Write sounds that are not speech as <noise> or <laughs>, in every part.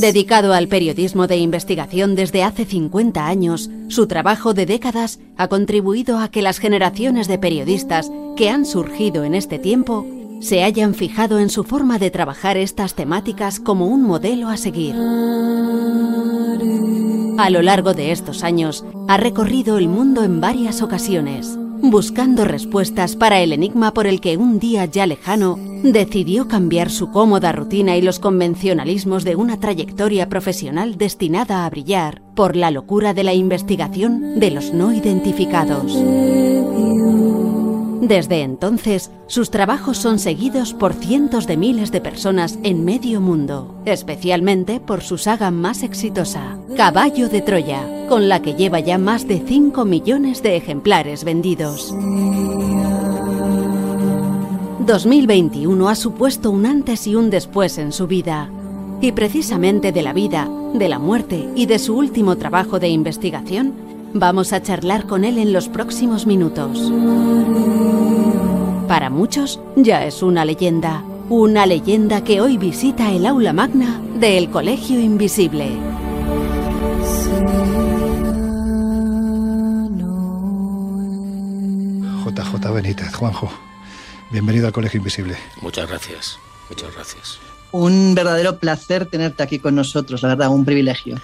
Dedicado al periodismo de investigación desde hace 50 años, su trabajo de décadas ha contribuido a que las generaciones de periodistas que han surgido en este tiempo se hayan fijado en su forma de trabajar estas temáticas como un modelo a seguir. A lo largo de estos años, ha recorrido el mundo en varias ocasiones, buscando respuestas para el enigma por el que un día ya lejano decidió cambiar su cómoda rutina y los convencionalismos de una trayectoria profesional destinada a brillar por la locura de la investigación de los no identificados. Desde entonces, sus trabajos son seguidos por cientos de miles de personas en medio mundo, especialmente por su saga más exitosa, Caballo de Troya, con la que lleva ya más de 5 millones de ejemplares vendidos. 2021 ha supuesto un antes y un después en su vida, y precisamente de la vida, de la muerte y de su último trabajo de investigación, vamos a charlar con él en los próximos minutos. Para muchos ya es una leyenda, una leyenda que hoy visita el aula magna del Colegio Invisible. JJ Benítez, Juanjo, bienvenido al Colegio Invisible. Muchas gracias, muchas gracias. Un verdadero placer tenerte aquí con nosotros, la verdad, un privilegio.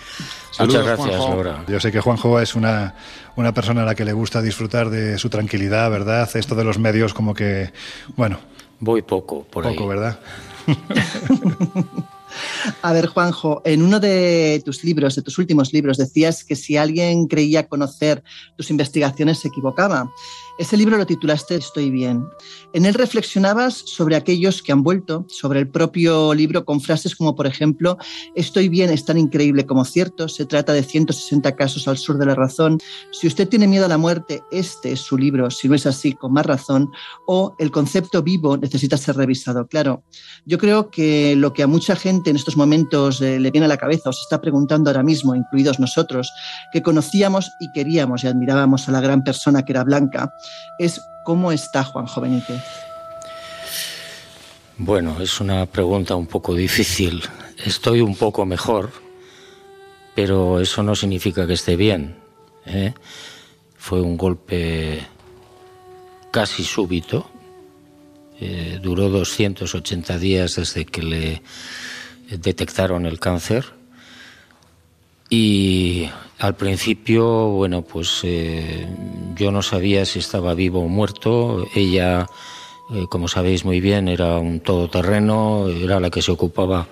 Muchas gracias, Laura. Yo sé que Juanjo es una, una persona a la que le gusta disfrutar de su tranquilidad, ¿verdad? Esto de los medios como que, bueno... Voy poco por poco, ¿verdad? <laughs> A ver, Juanjo, en uno de tus libros, de tus últimos libros, decías que si alguien creía conocer tus investigaciones se equivocaba. Ese libro lo titulaste Estoy bien. En él reflexionabas sobre aquellos que han vuelto, sobre el propio libro con frases como, por ejemplo, Estoy bien es tan increíble como cierto, se trata de 160 casos al sur de la razón, si usted tiene miedo a la muerte, este es su libro, si no es así, con más razón, o el concepto vivo necesita ser revisado. Claro, yo creo que lo que a mucha gente en estos momentos eh, le viene a la cabeza o se está preguntando ahora mismo, incluidos nosotros, que conocíamos y queríamos y admirábamos a la gran persona que era Blanca, es ¿cómo está Juan Benítez? Bueno, es una pregunta un poco difícil. Estoy un poco mejor, pero eso no significa que esté bien. ¿eh? Fue un golpe casi súbito. Eh, duró 280 días desde que le detectaron el cáncer. Y al principio, bueno, pues eh, yo no sabía si estaba vivo o muerto. Ella, eh, como sabéis muy bien, era un todoterreno, era la que se ocupaba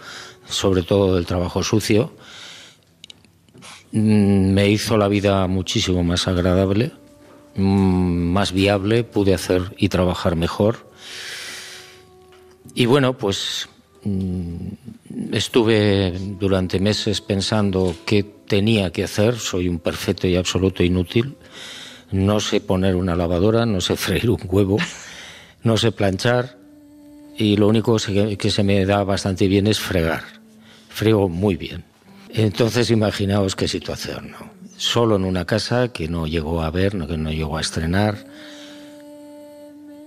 sobre todo del trabajo sucio. Mm, me hizo la vida muchísimo más agradable, mm, más viable, pude hacer y trabajar mejor. Y bueno, pues mm, estuve durante meses pensando qué tenía que hacer, soy un perfecto y absoluto inútil. No sé poner una lavadora, no sé <laughs> freír un huevo, no sé planchar y lo único que se me da bastante bien es fregar. Frego muy bien. Entonces imaginaos qué situación, ¿no? Solo en una casa que no llegó a ver, que no llegó a estrenar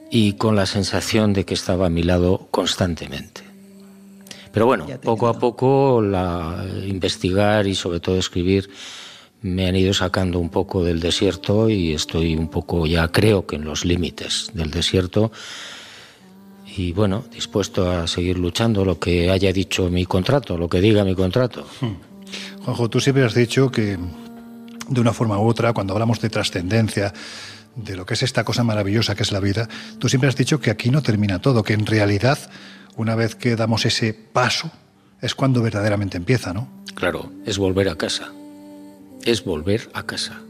y con la sensación de que estaba a mi lado constantemente. Pero bueno, poco a poco la investigar y sobre todo escribir me han ido sacando un poco del desierto y estoy un poco ya creo que en los límites del desierto y bueno, dispuesto a seguir luchando lo que haya dicho mi contrato, lo que diga mi contrato. Hmm. Juanjo, tú siempre has dicho que de una forma u otra, cuando hablamos de trascendencia, de lo que es esta cosa maravillosa que es la vida, tú siempre has dicho que aquí no termina todo, que en realidad una vez que damos ese paso, es cuando verdaderamente empieza, ¿no? Claro, es volver a casa. Es volver a casa.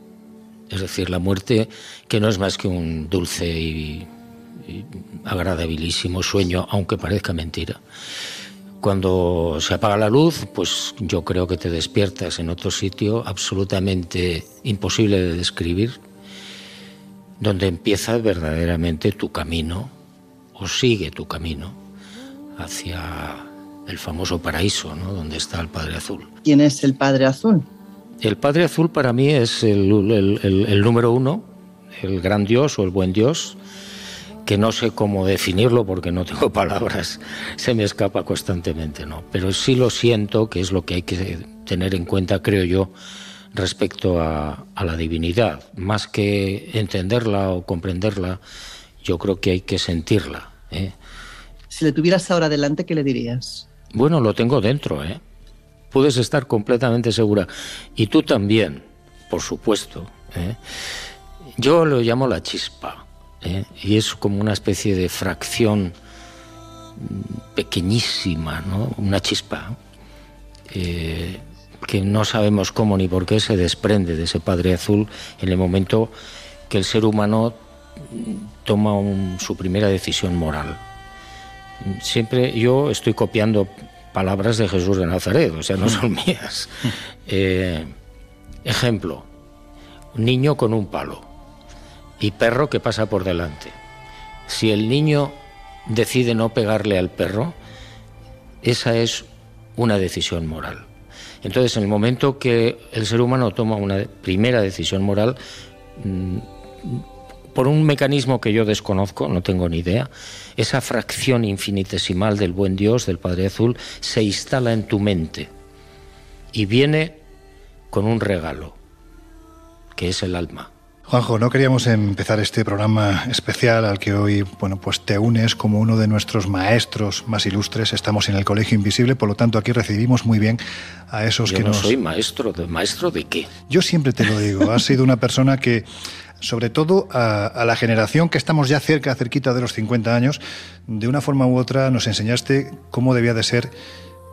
Es decir, la muerte que no es más que un dulce y, agradabilísimo sueño, aunque parezca mentira. Cuando se apaga la luz, pues yo creo que te despiertas en otro sitio absolutamente imposible de describir, donde empieza verdaderamente tu camino o sigue tu camino hacia el famoso paraíso, ¿no? donde está el Padre Azul. ¿Quién es el Padre Azul? El Padre Azul para mí es el, número uno, el gran Dios o el buen Dios, que no sé cómo definirlo porque no tengo <laughs> palabras, se me escapa constantemente, ¿no? Pero sí lo siento, que es lo que hay que tener en cuenta, creo yo, respecto a, la divinidad. Más que entenderla o comprenderla, yo creo que hay que sentirla. ¿eh? Si le tuvieras ahora delante, ¿qué le dirías? Bueno, lo tengo dentro, ¿eh? Puedes estar completamente segura. Y tú también, por supuesto. ¿eh? Yo lo llamo la chispa. ¿eh? Y es como una especie de fracción pequeñísima, ¿no? Una chispa. Eh, que no sabemos cómo ni por qué se desprende de ese Padre Azul en el momento que el ser humano toma su primera decisión moral. Siempre yo estoy copiando palabras de Jesús de Nazaret, o sea, no son mías. Eh, ejemplo, un niño con un palo y perro que pasa por delante. Si el niño decide no pegarle al perro, esa es una decisión moral. Entonces, en el momento que el ser humano toma una primera decisión moral, mm, por un mecanismo que yo desconozco, no tengo ni idea, esa fracción infinitesimal del buen Dios, del Padre Azul, se instala en tu mente y viene con un regalo, que es el alma. Juanjo, no queríamos empezar este programa especial al que hoy, bueno, pues te unes como uno de nuestros maestros más ilustres. Estamos en el Colegio Invisible, por lo tanto aquí recibimos muy bien a esos Yo que no nos. soy maestro, de, maestro de qué. Yo siempre te lo digo. Has sido una persona que sobre todo a, a, la generación que estamos ya cerca, cerquita de los 50 años, de una forma u otra nos enseñaste cómo debía de ser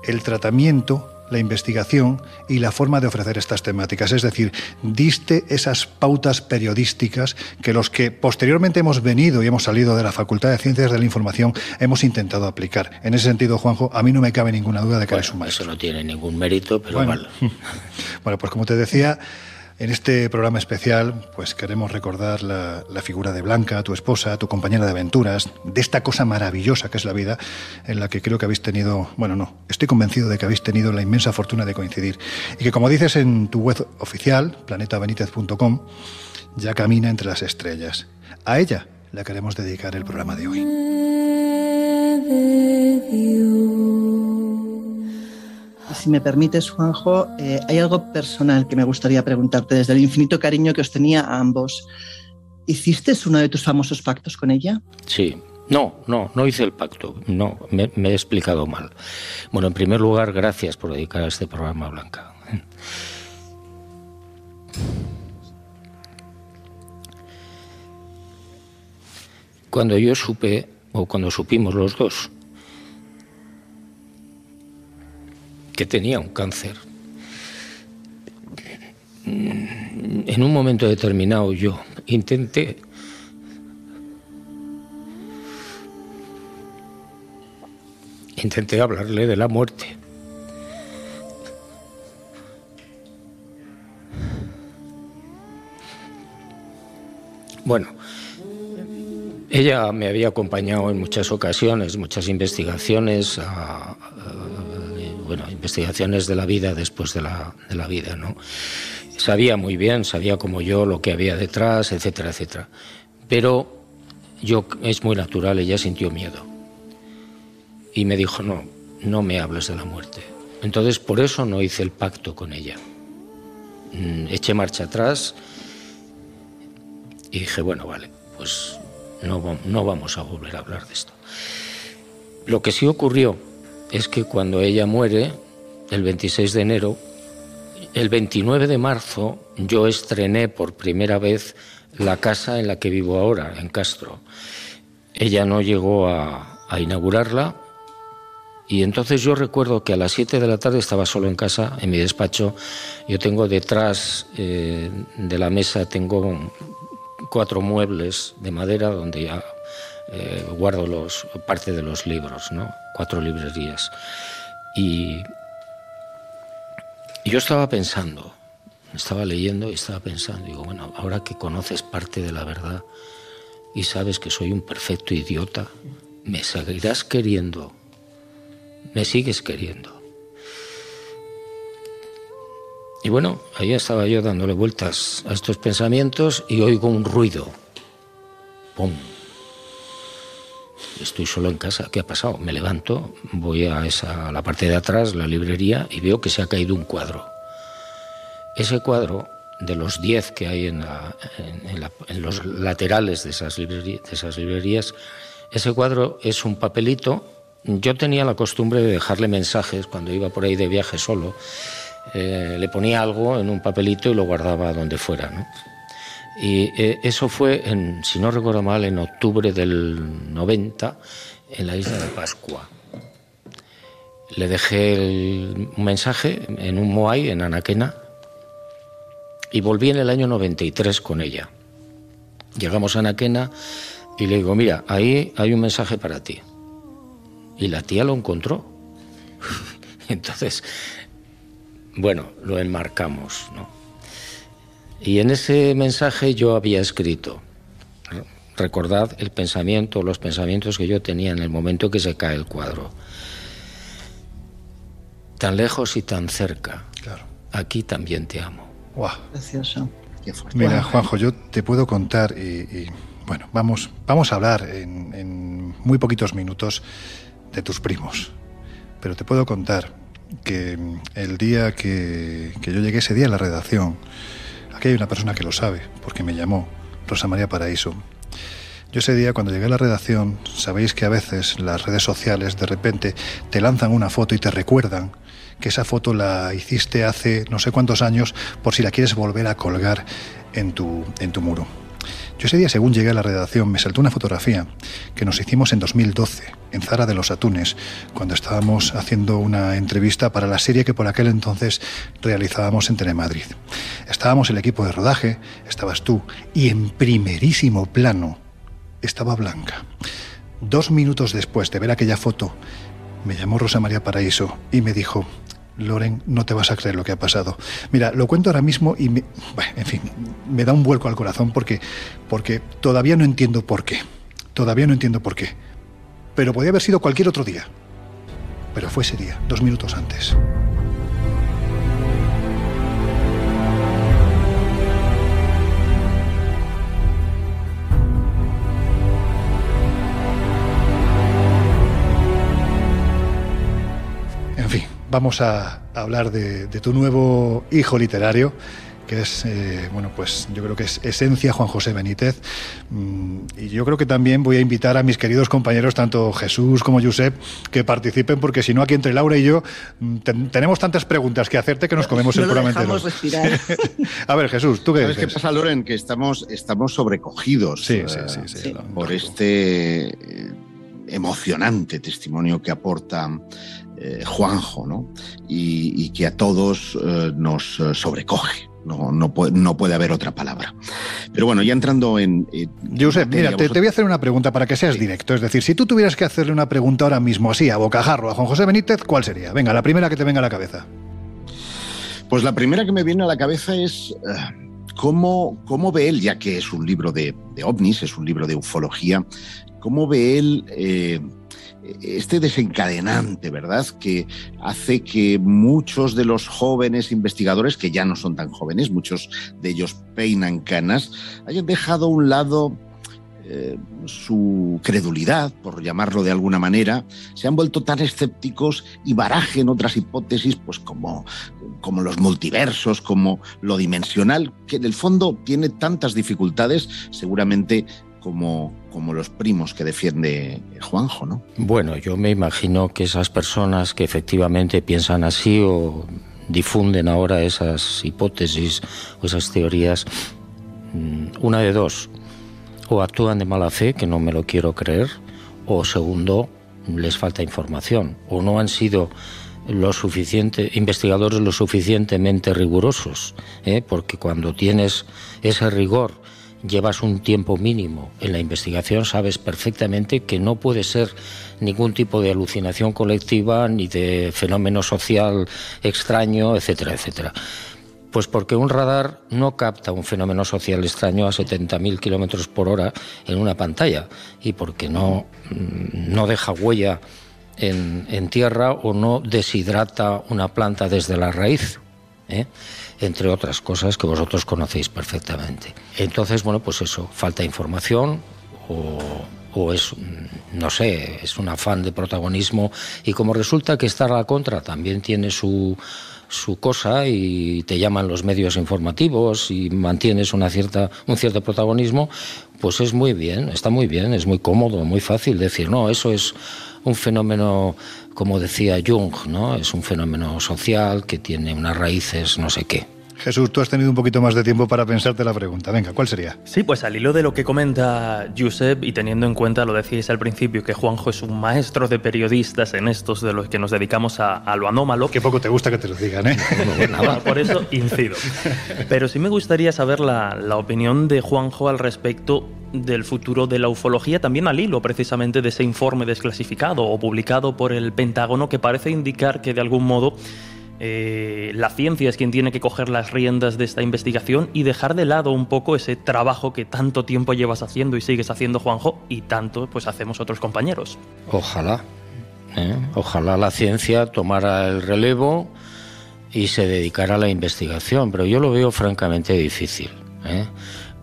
el tratamiento la investigación y la forma de ofrecer estas temáticas. Es decir, diste esas pautas periodísticas que los que posteriormente hemos venido y hemos salido de la Facultad de Ciencias de la Información hemos intentado aplicar. En ese sentido, Juanjo, a mí no me cabe ninguna duda de que bueno, eres un maestro. Eso no tiene ningún mérito, pero bueno, vale. <laughs> Bueno, pues como te decía, en este programa especial, pues queremos recordar la, la, figura de Blanca, tu esposa, tu compañera de aventuras, de esta cosa maravillosa que es la vida, en la que creo que habéis tenido, bueno, no, estoy convencido de que habéis tenido la inmensa fortuna de coincidir. Y que, como dices en tu web oficial, planetabenitez.com, ya camina entre las estrellas. A ella le queremos dedicar el programa de hoy. Si me permites, Juanjo, eh, hay algo personal que me gustaría preguntarte desde el infinito cariño que os tenía a ambos. ¿Hiciste uno de tus famosos pactos con ella? Sí. No, no, no hice el pacto. No, me, me he explicado mal. Bueno, en primer lugar, gracias por dedicar a este programa Blanca. Cuando yo supe, o cuando supimos los dos, que tenía un cáncer. En un momento determinado yo intenté intenté hablarle de la muerte. Bueno, ella me había acompañado en muchas ocasiones, muchas investigaciones, a, bueno, investigaciones de la vida después de la, de la vida, ¿no? Sabía muy bien, sabía como yo lo que había detrás, etcétera, etcétera. Pero yo, es muy natural, ella sintió miedo. Y me dijo, no, no me hables de la muerte. Entonces, por eso no hice el pacto con ella. Eché marcha atrás y dije, bueno, vale, pues no, no vamos a volver a hablar de esto. Lo que sí ocurrió es que cuando ella muere, el 26 de enero, el 29 de marzo yo estrené por primera vez la casa en la que vivo ahora, en Castro. Ella no llegó a, inaugurarla y entonces yo recuerdo que a las 7 de la tarde estaba solo en casa, en mi despacho. Yo tengo detrás eh, de la mesa, tengo cuatro muebles de madera donde ya eh, guardo los, parte de los libros, ¿no? cuatro librerías. Y, y yo estaba pensando, estaba leyendo y estaba pensando, digo, bueno, ahora que conoces parte de la verdad y sabes que soy un perfecto idiota, me seguirás queriendo, me sigues queriendo. Y bueno, ahí estaba yo dándole vueltas a estos pensamientos y oigo un ruido. ¡Pum! Estoy solo en casa, ¿qué ha pasado? Me levanto, voy a, esa, la parte de atrás, la librería, y veo que se ha caído un cuadro. Ese cuadro, de los 10 que hay en, los laterales de esas, de esas librerías, ese cuadro es un papelito. Yo tenía la costumbre de dejarle mensajes cuando iba por ahí de viaje solo. Eh, le ponía algo en un papelito y lo guardaba donde fuera. ¿no? Y eh, eso fue, en, si no recuerdo mal, en octubre del 90, en la isla de Pascua. Le dejé un mensaje en un Moai, en Anaquena, y volví en el año 93 con ella. Llegamos a Anaquena y le digo, mira, ahí hay un mensaje para ti. Y la tía lo encontró. <laughs> Entonces, bueno, lo enmarcamos, ¿no? Y en ese mensaje yo había escrito, recordad el pensamiento, los pensamientos que yo tenía en el momento que se cae el cuadro. Tan lejos y tan cerca. Claro. Aquí también te amo. Wow. Precioso. Mira, Juanjo, yo te puedo contar y, bueno, vamos, vamos a hablar en, muy poquitos minutos de tus primos. Pero te puedo contar que el día que, que yo llegué ese día a la redacción, Aquí hay una persona que lo sabe, porque me llamó, Rosa María Paraíso. Yo ese día cuando llegué a la redacción, sabéis que a veces las redes sociales de repente te lanzan una foto y te recuerdan que esa foto la hiciste hace no sé cuántos años por si la quieres volver a colgar en tu, en tu muro. Yo ese día, según llegué a la redacción, me saltó una fotografía que nos hicimos en 2012, en Zara de los Atunes, cuando estábamos haciendo una entrevista para la serie que por aquel entonces realizábamos en Telemadrid. Estábamos el equipo de rodaje, estabas tú, y en primerísimo plano estaba Blanca. Dos minutos después de ver aquella foto, me llamó Rosa María Paraíso y me dijo, Loren, no te vas a creer lo que ha pasado. Mira, lo cuento ahora mismo y, me, en fin, me da un vuelco al corazón porque, porque todavía no entiendo por qué. Todavía no entiendo por qué. Pero podía haber sido cualquier otro día. Pero fue ese día, dos minutos antes. Vamos a hablar de, tu nuevo hijo literario, que es, eh, bueno, pues yo creo que es esencia Juan José Benítez. Mm, y yo creo que también voy a invitar a mis queridos compañeros, tanto Jesús como Josep, que participen, porque si no, aquí entre Laura y yo mm, tenemos tantas preguntas que hacerte que nos comemos no seguramente. <laughs> a ver, Jesús, ¿tú qué ¿Sabes qué pasa, Loren? Que estamos, estamos sobrecogidos por este eh, emocionante testimonio que aporta eh, Juanjo, ¿no? Y, que a todos eh, nos eh, sobrecoge. No, no, puede, no, puede, haber otra palabra. Pero bueno, ya entrando en... Josep, mira, te, voy a hacer una pregunta para que seas directo. Es decir, si tú tuvieras que hacerle una pregunta ahora mismo así, a bocajarro, a Juan José Benítez, ¿cuál sería? Venga, la primera que te venga a la cabeza. Pues la primera que me viene a la cabeza es... ¿Cómo, ¿Cómo, ve él, ya que es un libro de, ovnis, es un libro de ufología, cómo ve él este desencadenante, ¿verdad? Que hace que muchos de los jóvenes investigadores, que ya no son tan jóvenes, muchos de ellos peinan canas, hayan dejado a un lado eh, su credulidad, por llamarlo de alguna manera, se han vuelto tan escépticos y barajen otras hipótesis, pues como, como los multiversos, como lo dimensional, que en el fondo tiene tantas dificultades, seguramente como, como los primos que defiende Juanjo, ¿no? Bueno, yo me imagino que esas personas que efectivamente piensan así o difunden ahora esas hipótesis o esas teorías, mm, una de dos, o actúan de mala fe, que no me lo quiero creer, o segundo, les falta información, o no han sido lo suficiente, investigadores lo suficientemente rigurosos, ¿eh? porque cuando tienes ese rigor llevas un tiempo mínimo en la investigación, sabes perfectamente que no puede ser ningún tipo de alucinación colectiva ni de fenómeno social extraño, etcétera, etcétera. Pues porque un radar no capta un fenómeno social extraño a 70.000 kilómetros por hora en una pantalla y porque no, mm, no deja huella en, tierra o no deshidrata una planta desde la raíz. ¿eh? Entre otras cosas que vosotros conocéis perfectamente. Entonces, bueno, pues eso, falta información o es, no sé, es un afán de protagonismo y como resulta que estar a la contra también tiene su, su cosa y te llaman los medios informativos y mantienes una cierta, un cierto protagonismo, pues es muy bien, está muy bien, es muy cómodo, muy fácil decir, no, eso es un fenómeno, como decía Jung, ¿no? Es un fenómeno social que tiene unas raíces no sé qué. Jesús, tú has tenido un poquito más de tiempo para pensarte la pregunta. Venga, ¿cuál sería? Sí, pues al hilo de lo que comenta Josep y teniendo en cuenta, lo decíais al principio, que Juanjo es un maestro de periodistas en estos de los que nos dedicamos a, lo anómalo. Qué poco te gusta que te lo digan, ¿eh? por eso incido. <laughs> Pero sí me gustaría saber la, la opinión de Juanjo al respecto del futuro de la ufología, también al hilo precisamente de ese informe desclasificado o publicado por el Pentágono que parece indicar que de algún modo eh, la ciencia es quien tiene que coger las riendas de esta investigación y dejar de lado un poco ese trabajo que tanto tiempo llevas haciendo y sigues haciendo, Juanjo, y tanto pues hacemos otros compañeros. Ojalá, ¿eh? ojalá la ciencia tomara el relevo y se dedicara a la investigación, pero yo lo veo francamente difícil. ¿eh?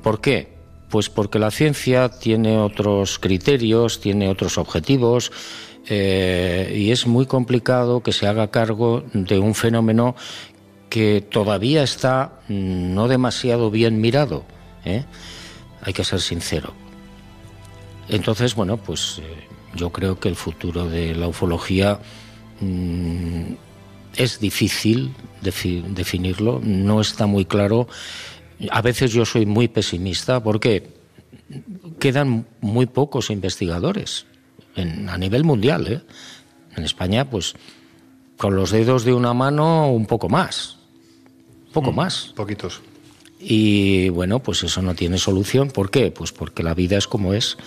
¿Por qué? Pues porque la ciencia tiene otros criterios, tiene otros objetivos eh, y es muy complicado que se haga cargo de un fenómeno que todavía está no demasiado bien mirado. ¿eh? Hay que ser sincero. Entonces, bueno, pues eh, yo creo que el futuro de la ufología mm, es difícil definirlo, no está muy claro. A veces yo soy muy pesimista porque quedan muy pocos investigadores a nivel mundial. ¿eh? En España, pues con los dedos de una mano un poco más, poco mm, más. Poquitos. Y bueno, pues eso no tiene solución. ¿Por qué? Pues porque la vida es como es.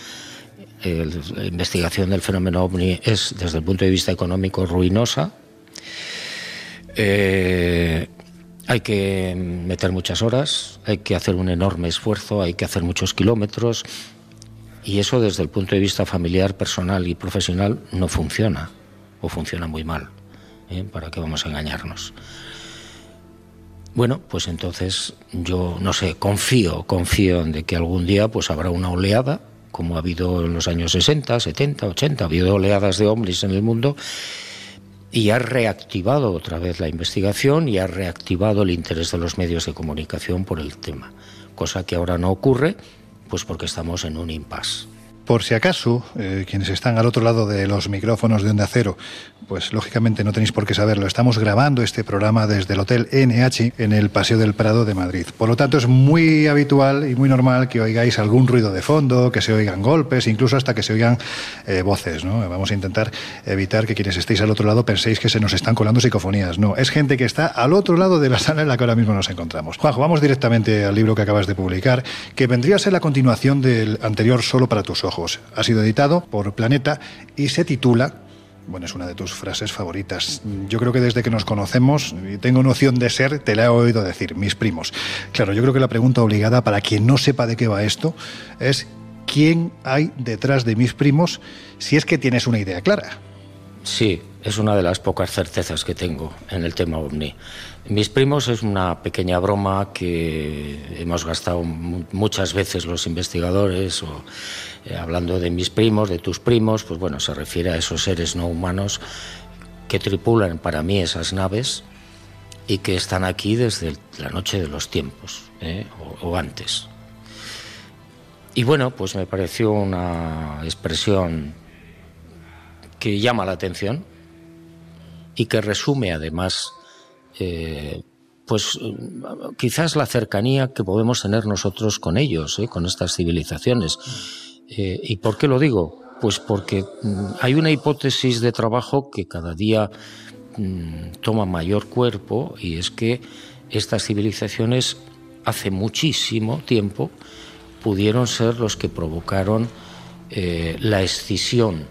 la investigación del fenómeno ovni es, desde el punto de vista económico, ruinosa. Eh, hay que meter muchas horas, hay que hacer un enorme esfuerzo, hay que hacer muchos kilómetros, y eso desde el punto de vista familiar, personal y profesional no funciona, o funciona muy mal. ¿eh? ¿Para qué vamos a engañarnos? Bueno, pues entonces yo no sé, confío, confío en que algún día pues habrá una oleada, como ha habido en los años 60, 70, 80, ha habido oleadas de hombres en el mundo y ha reactivado otra vez la investigación y ha reactivado el interés de los medios de comunicación por el tema, cosa que ahora no ocurre pues porque estamos en un impasse. Por si acaso, eh, quienes están al otro lado de los micrófonos de Onda Cero, pues lógicamente no tenéis por qué saberlo. Estamos grabando este programa desde el Hotel NH en el Paseo del Prado de Madrid. Por lo tanto, es muy habitual y muy normal que oigáis algún ruido de fondo, que se oigan golpes, incluso hasta que se oigan eh, voces. ¿no? Vamos a intentar evitar que quienes estéis al otro lado penséis que se nos están colando psicofonías. No, es gente que está al otro lado de la sala en la que ahora mismo nos encontramos. Juanjo, vamos directamente al libro que acabas de publicar, que vendría a ser la continuación del anterior Solo para tus ojos. Ha sido editado por Planeta y se titula bueno, es una de tus frases favoritas. Yo creo que desde que nos conocemos y tengo noción de ser, te la he oído decir, mis primos. Claro, yo creo que la pregunta obligada para quien no sepa de qué va esto es ¿quién hay detrás de mis primos si es que tienes una idea clara? Sí, es una de las pocas certezas que tengo en el tema ovni. Mis primos es una pequeña broma que hemos gastado muchas veces los investigadores, o, eh, hablando de mis primos, de tus primos, pues bueno, se refiere a esos seres no humanos que tripulan para mí esas naves y que están aquí desde la noche de los tiempos, ¿eh? o antes. Y bueno, pues me pareció una expresión que llama la atención y que resume además eh, pues quizás la cercanía que podemos tener nosotros con ellos, eh, con estas civilizaciones. Eh, ¿Y por qué lo digo? Pues porque mm, hay una hipótesis de trabajo que cada día mm, toma mayor cuerpo y es que estas civilizaciones hace muchísimo tiempo pudieron ser los que provocaron la escisión,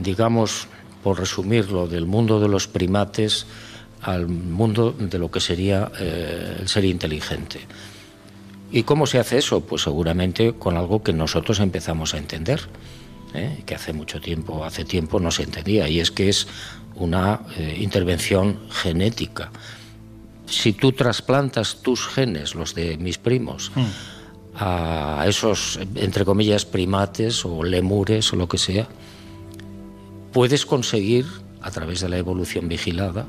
digamos, por resumirlo, del mundo de los primates al mundo de lo que sería eh, el ser inteligente. ¿Y cómo se hace eso? Pues seguramente con algo que nosotros empezamos a entender, ¿eh? que hace mucho tiempo, hace tiempo no se entendía, y es que es una eh, intervención genética. Si tú trasplantas tus genes, los de mis primos, mm. a esos, entre comillas, primates o lemures o lo que sea, puedes conseguir, a través de la evolución vigilada,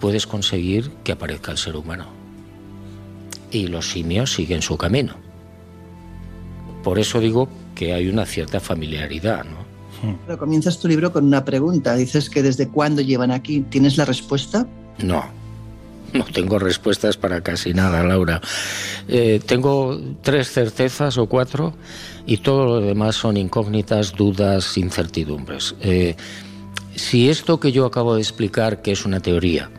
puedes conseguir que aparezca el ser humano. Y los simios siguen su camino. Por eso digo que hay una cierta familiaridad, ¿no? Pero comienzas tu libro con una pregunta. Dices que desde cuándo llevan aquí. ¿Tienes la respuesta? No, no tengo respuestas para casi nada, Laura. Eh, tengo tres certezas o cuatro y todo lo demás son incógnitas, dudas, incertidumbres. Eh, si esto que yo acabo de explicar, que es una teoría,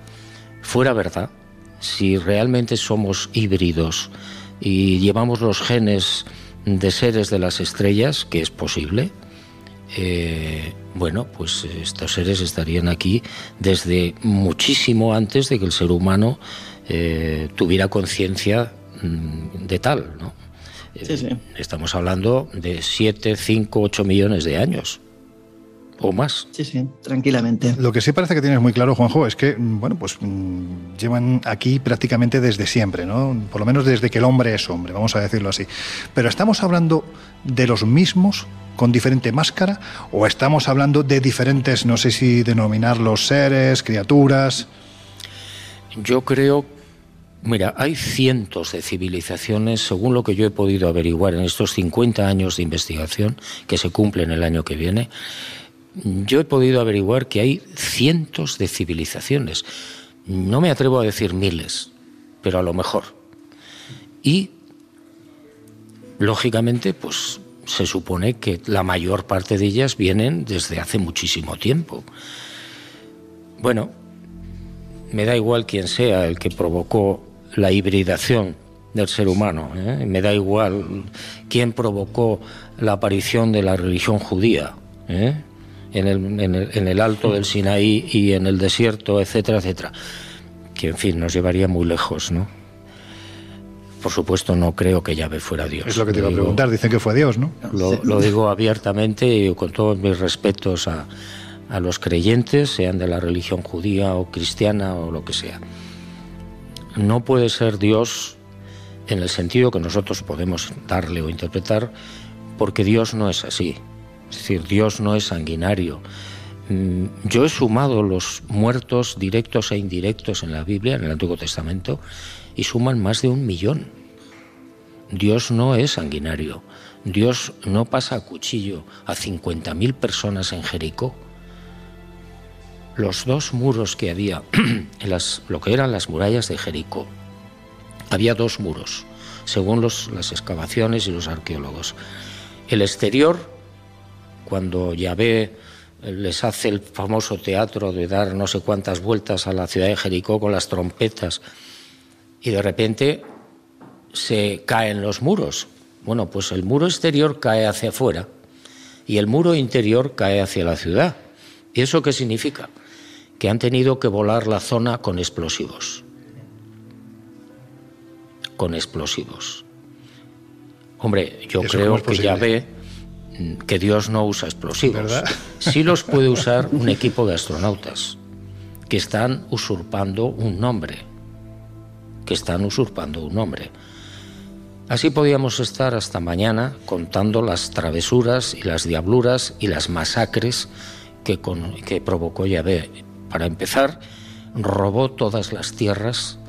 fuera verdad, si realmente somos híbridos y llevamos los genes de seres de las estrellas, que es posible, eh, bueno, pues estos seres estarían aquí desde muchísimo antes de que el ser humano eh, tuviera conciencia mm, de tal, ¿no? Sí, Estamos hablando de 7, 5, 8 millones de años o más. Sí, sí, tranquilamente. Lo que sí parece que tienes muy claro, Juanjo, es que, mm, bueno, pues mm, llevan aquí prácticamente desde siempre, ¿no? Por lo menos desde que el hombre es hombre, vamos a decirlo así. Pero estamos hablando de los mismos con diferente máscara o estamos hablando de diferentes, no sé si denominarlos seres, criaturas. Yo creo Mira, hay cientos de civilizaciones, según lo que yo he podido averiguar en estos 50 años de investigación que se cumplen el año que viene, yo he podido averiguar que hay cientos de civilizaciones. No me atrevo a decir miles, pero a lo mejor. Y, lógicamente, pues se supone que la mayor parte de ellas vienen desde hace muchísimo tiempo. Bueno, me da igual quién sea el que provocó la hibridación del ser humano, ¿eh? me da igual quién provocó la aparición de la religión judía. ¿eh? En el, en el, alto del Sinaí y en el desierto, etcétera, etcétera. Que en fin, nos llevaría muy lejos, ¿no? Por supuesto, no creo que Yahvé fuera Dios. Es lo que te iba a preguntar, dicen que fue Dios, ¿no? <laughs> Lo, lo digo abiertamente y con todos mis respetos a, a los creyentes, sean de la religión judía o cristiana o lo que sea. No puede ser Dios en el sentido que nosotros podemos darle o interpretar, porque Dios no es así. Es decir, Dios no es sanguinario. Mm, yo he sumado los muertos directos e indirectos en la Biblia, en el Antiguo Testamento, y suman más de un millón. Dios no es sanguinario. Dios no pasa a cuchillo a 50.000 personas en Jericó. Los dos muros que había <clears throat> en las, lo que eran las murallas de Jericó, había dos muros, según las excavaciones y los arqueólogos. El exterior cuando Yahvé les hace el famoso teatro de dar no sé cuántas vueltas a la ciudad de Jericó con las trompetas y de repente se caen los muros. Bueno, pues el muro exterior cae hacia afuera y el muro interior cae hacia la ciudad. ¿Y eso qué significa? Que han tenido que volar la zona con explosivos. Con explosivos. Hombre, yo creo que Yahvé que Dios no usa explosivos. <laughs> Sí los puede usar un equipo de astronautas que están usurpando un nombre, que están usurpando un nombre. Así podíamos estar hasta mañana contando las travesuras y las diabluras y las masacres que, que provocó Yahvé. Para empezar, robó todas las tierras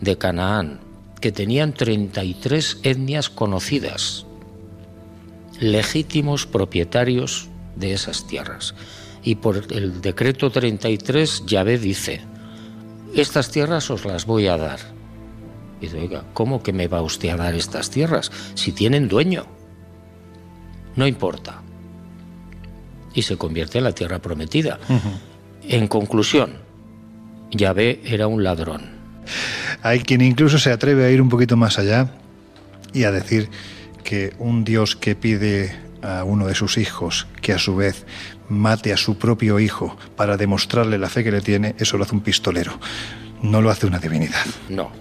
de Canaán, que tenían 33 etnias conocidas legítimos propietarios de esas tierras. Y por el decreto 33, Yahvé dice, estas tierras os las voy a dar. Y dice, oiga, ¿cómo que me va usted a dar estas tierras si tienen dueño? No importa. Y se convierte en la tierra prometida. En conclusión, Yahvé era un ladrón. Hay quien incluso se atreve a ir un poquito más allá y a decir que un Dios que pide a uno de sus hijos que a su vez mate a su propio hijo para demostrarle la fe que le tiene, eso lo hace un pistolero. No lo hace una divinidad. No,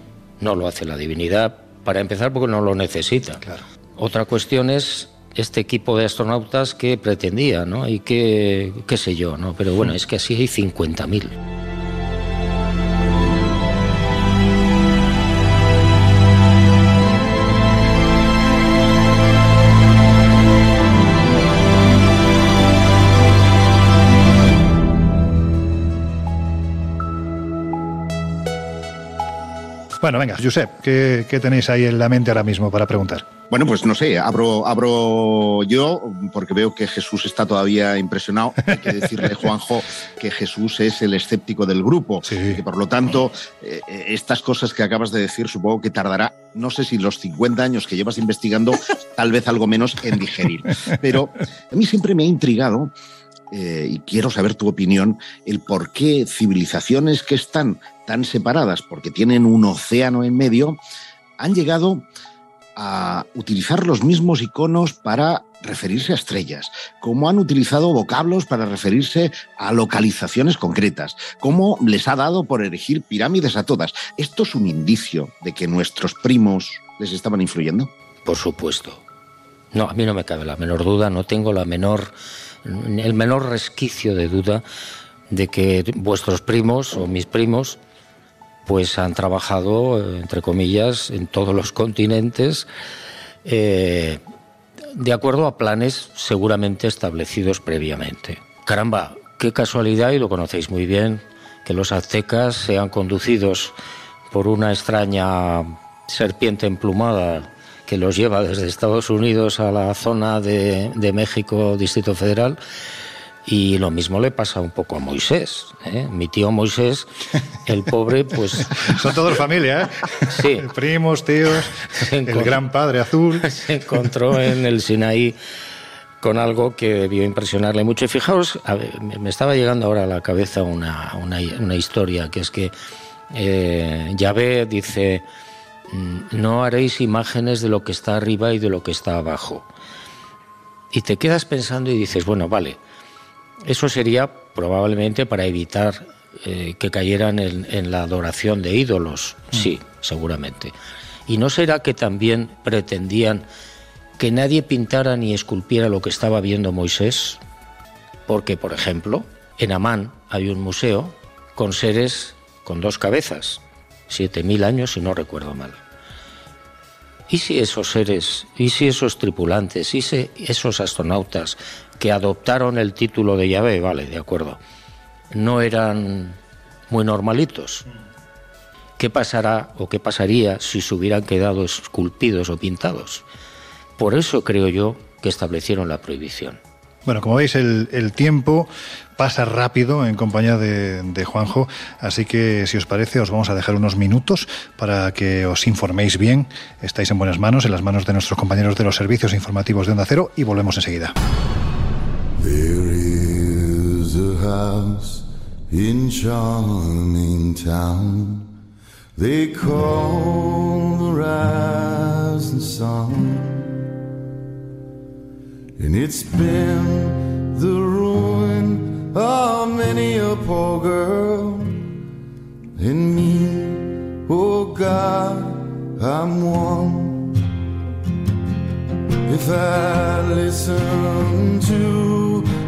no lo hace la divinidad, para empezar porque no lo necesita. Claro. Otra cuestión es este equipo de astronautas que pretendía, ¿no? Y que, qué sé yo, ¿no? Pero bueno, es que así hay 50.000. Bueno, venga, Josep, ¿qué, ¿qué, tenéis ahí en la mente ahora mismo para preguntar? Bueno, pues no sé, abro, abro yo, porque veo que Jesús está todavía impresionado. Hay que decirle, <laughs> Juanjo, que Jesús es el escéptico del grupo. Sí. Que por lo tanto, eh, estas cosas que acabas de decir, supongo que tardará, no sé si los 50 años que llevas investigando, tal vez algo menos en digerir. Pero a mí siempre me ha intrigado eh, y quiero saber tu opinión, el por qué civilizaciones que están tan separadas porque tienen un océano en medio, han llegado a utilizar los mismos iconos para referirse a estrellas, como han utilizado vocablos para referirse a localizaciones concretas, cómo les ha dado por erigir pirámides a todas. ¿Esto es un indicio de que nuestros primos les estaban influyendo? Por supuesto. No, a mí no me cabe la menor duda, no tengo la menor, el menor resquicio de duda de que vuestros primos o mis primos pues han trabajado, eh, entre comillas, en todos los continentes, eh, de acuerdo a planes seguramente establecidos previamente. Caramba, qué casualidad, y lo conocéis muy bien, que los aztecas sean conducidos por una extraña serpiente emplumada que los lleva desde Estados Unidos a la zona de, de México, Distrito Federal, y lo mismo le pasa un poco a Moisés. ¿eh? Mi tío Moisés, el pobre, pues... <laughs> Son todos familia, ¿eh? Sí. Primos, tíos, el gran padre azul. <laughs> Se encontró en el Sinaí con algo que debió impresionarle mucho. Y fijaos, me estaba llegando ahora a la cabeza una, una, historia, que es que eh, Yahvé dice, mm, no haréis imágenes de lo que está arriba y de lo que está abajo. Y te quedas pensando y dices, bueno, vale, eso sería probablemente para evitar eh, que cayeran en, la adoración de ídolos. Mm. Sí, seguramente. ¿Y no será que también pretendían que nadie pintara ni esculpiera lo que estaba viendo Moisés? Porque, por ejemplo, en Amán hay un museo con seres con dos cabezas, siete mil años si no recuerdo mal. ¿Y si esos seres, y si esos tripulantes, y si esos astronautas que adoptaron el título de llave, vale, de acuerdo, no eran muy normalitos. ¿Qué pasará o qué pasaría si se hubieran quedado esculpidos o pintados? Por eso creo yo que establecieron la prohibición. Bueno, como veis, el, tiempo pasa rápido en compañía de, Juanjo, así que si os parece os vamos a dejar unos minutos para que os informéis bien. Estáis en buenas manos, en las manos de nuestros compañeros de los servicios informativos de Onda Cero y volvemos enseguida. There is a house in charming town. They call the rising sun. And it's been the ruin of many a poor girl. And me, oh God, I'm one. If I listen to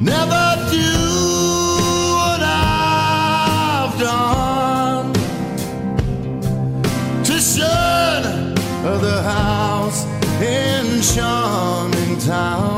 never do what I've done to shun the house in charming town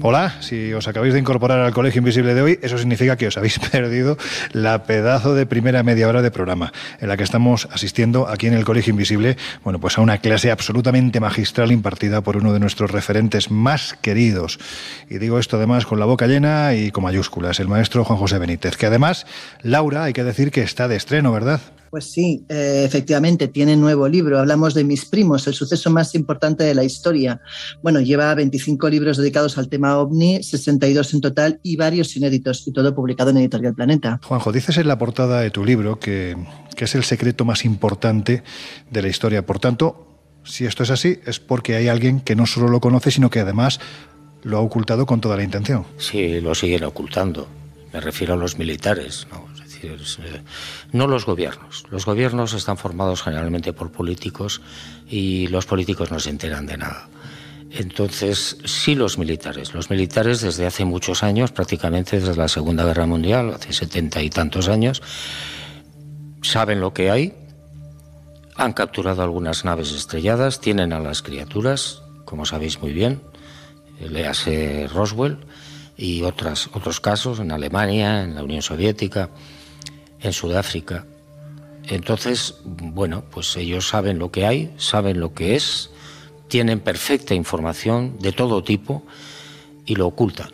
Hola, si os acabáis de incorporar al Colegio Invisible de hoy, eso significa que os habéis <laughs> perdido la pedazo de primera media hora de programa, en la que estamos asistiendo aquí en el Colegio Invisible, bueno, pues a una clase absolutamente magistral impartida por uno de nuestros referentes más queridos. Y digo esto además con la boca llena y con mayúsculas, el maestro Juan José Benítez, que además, Laura, hay que decir que está de estreno, ¿verdad? Pues sí, eh, efectivamente, tiene nuevo libro. Hablamos de Mis Primos, el suceso más importante de la historia. Bueno, lleva 25 libros dedicados al tema ovni, 62 en total y varios inéditos, y todo publicado en Editorial Planeta. Juanjo, dices en la portada de tu libro que, que es el secreto más importante de la historia. Por tanto, si esto es así, es porque hay alguien que no solo lo conoce, sino que además lo ha ocultado con toda la intención. Sí, lo siguen ocultando. Me refiero a los militares, ¿no? Eh, no los gobiernos. Los gobiernos están formados generalmente por políticos y los políticos no se enteran de nada. Entonces, sí los militares. Los militares desde hace muchos años, prácticamente desde la Segunda Guerra Mundial, hace setenta y tantos años, saben lo que hay, han capturado algunas naves estrelladas, tienen a las criaturas, como sabéis muy bien, léase Roswell y otras, otros casos en Alemania, en la Unión Soviética en Sudáfrica. Entonces, bueno, pues ellos saben lo que hay, saben lo que es, tienen perfecta información de todo tipo y lo ocultan.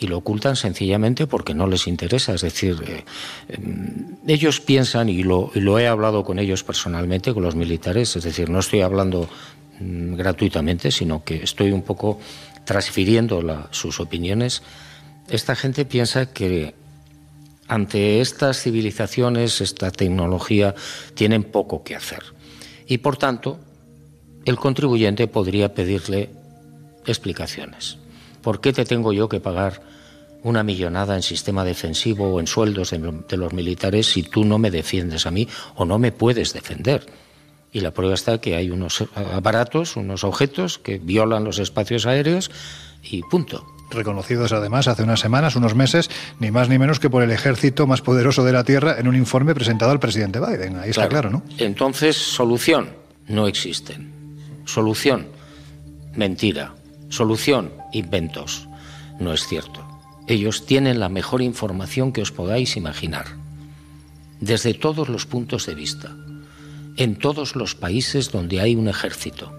Y lo ocultan sencillamente porque no les interesa. Es decir, eh, em, ellos piensan, y lo, lo, he hablado con ellos personalmente, con los militares, es decir, no estoy hablando mm, gratuitamente, sino que estoy un poco transfiriendo sus opiniones. Esta gente piensa que ante estas civilizaciones, esta tecnología, tienen poco que hacer. Y por tanto, el contribuyente podría pedirle explicaciones. ¿Por qué te tengo yo que pagar una millonada en sistema defensivo o en sueldos de, los militares si tú no me defiendes a mí o no me puedes defender? Y la prueba está que hay unos aparatos, unos objetos que violan los espacios aéreos y punto reconocidos además hace unas semanas, unos meses, ni más ni menos que por el ejército más poderoso de la Tierra en un informe presentado al presidente Biden. Ahí está claro, ¿no? Entonces, solución, no existen. Solución, mentira. Solución, inventos. No es cierto. Ellos tienen la mejor información que os podáis imaginar, desde todos los puntos de vista, en todos los países donde hay un ejército,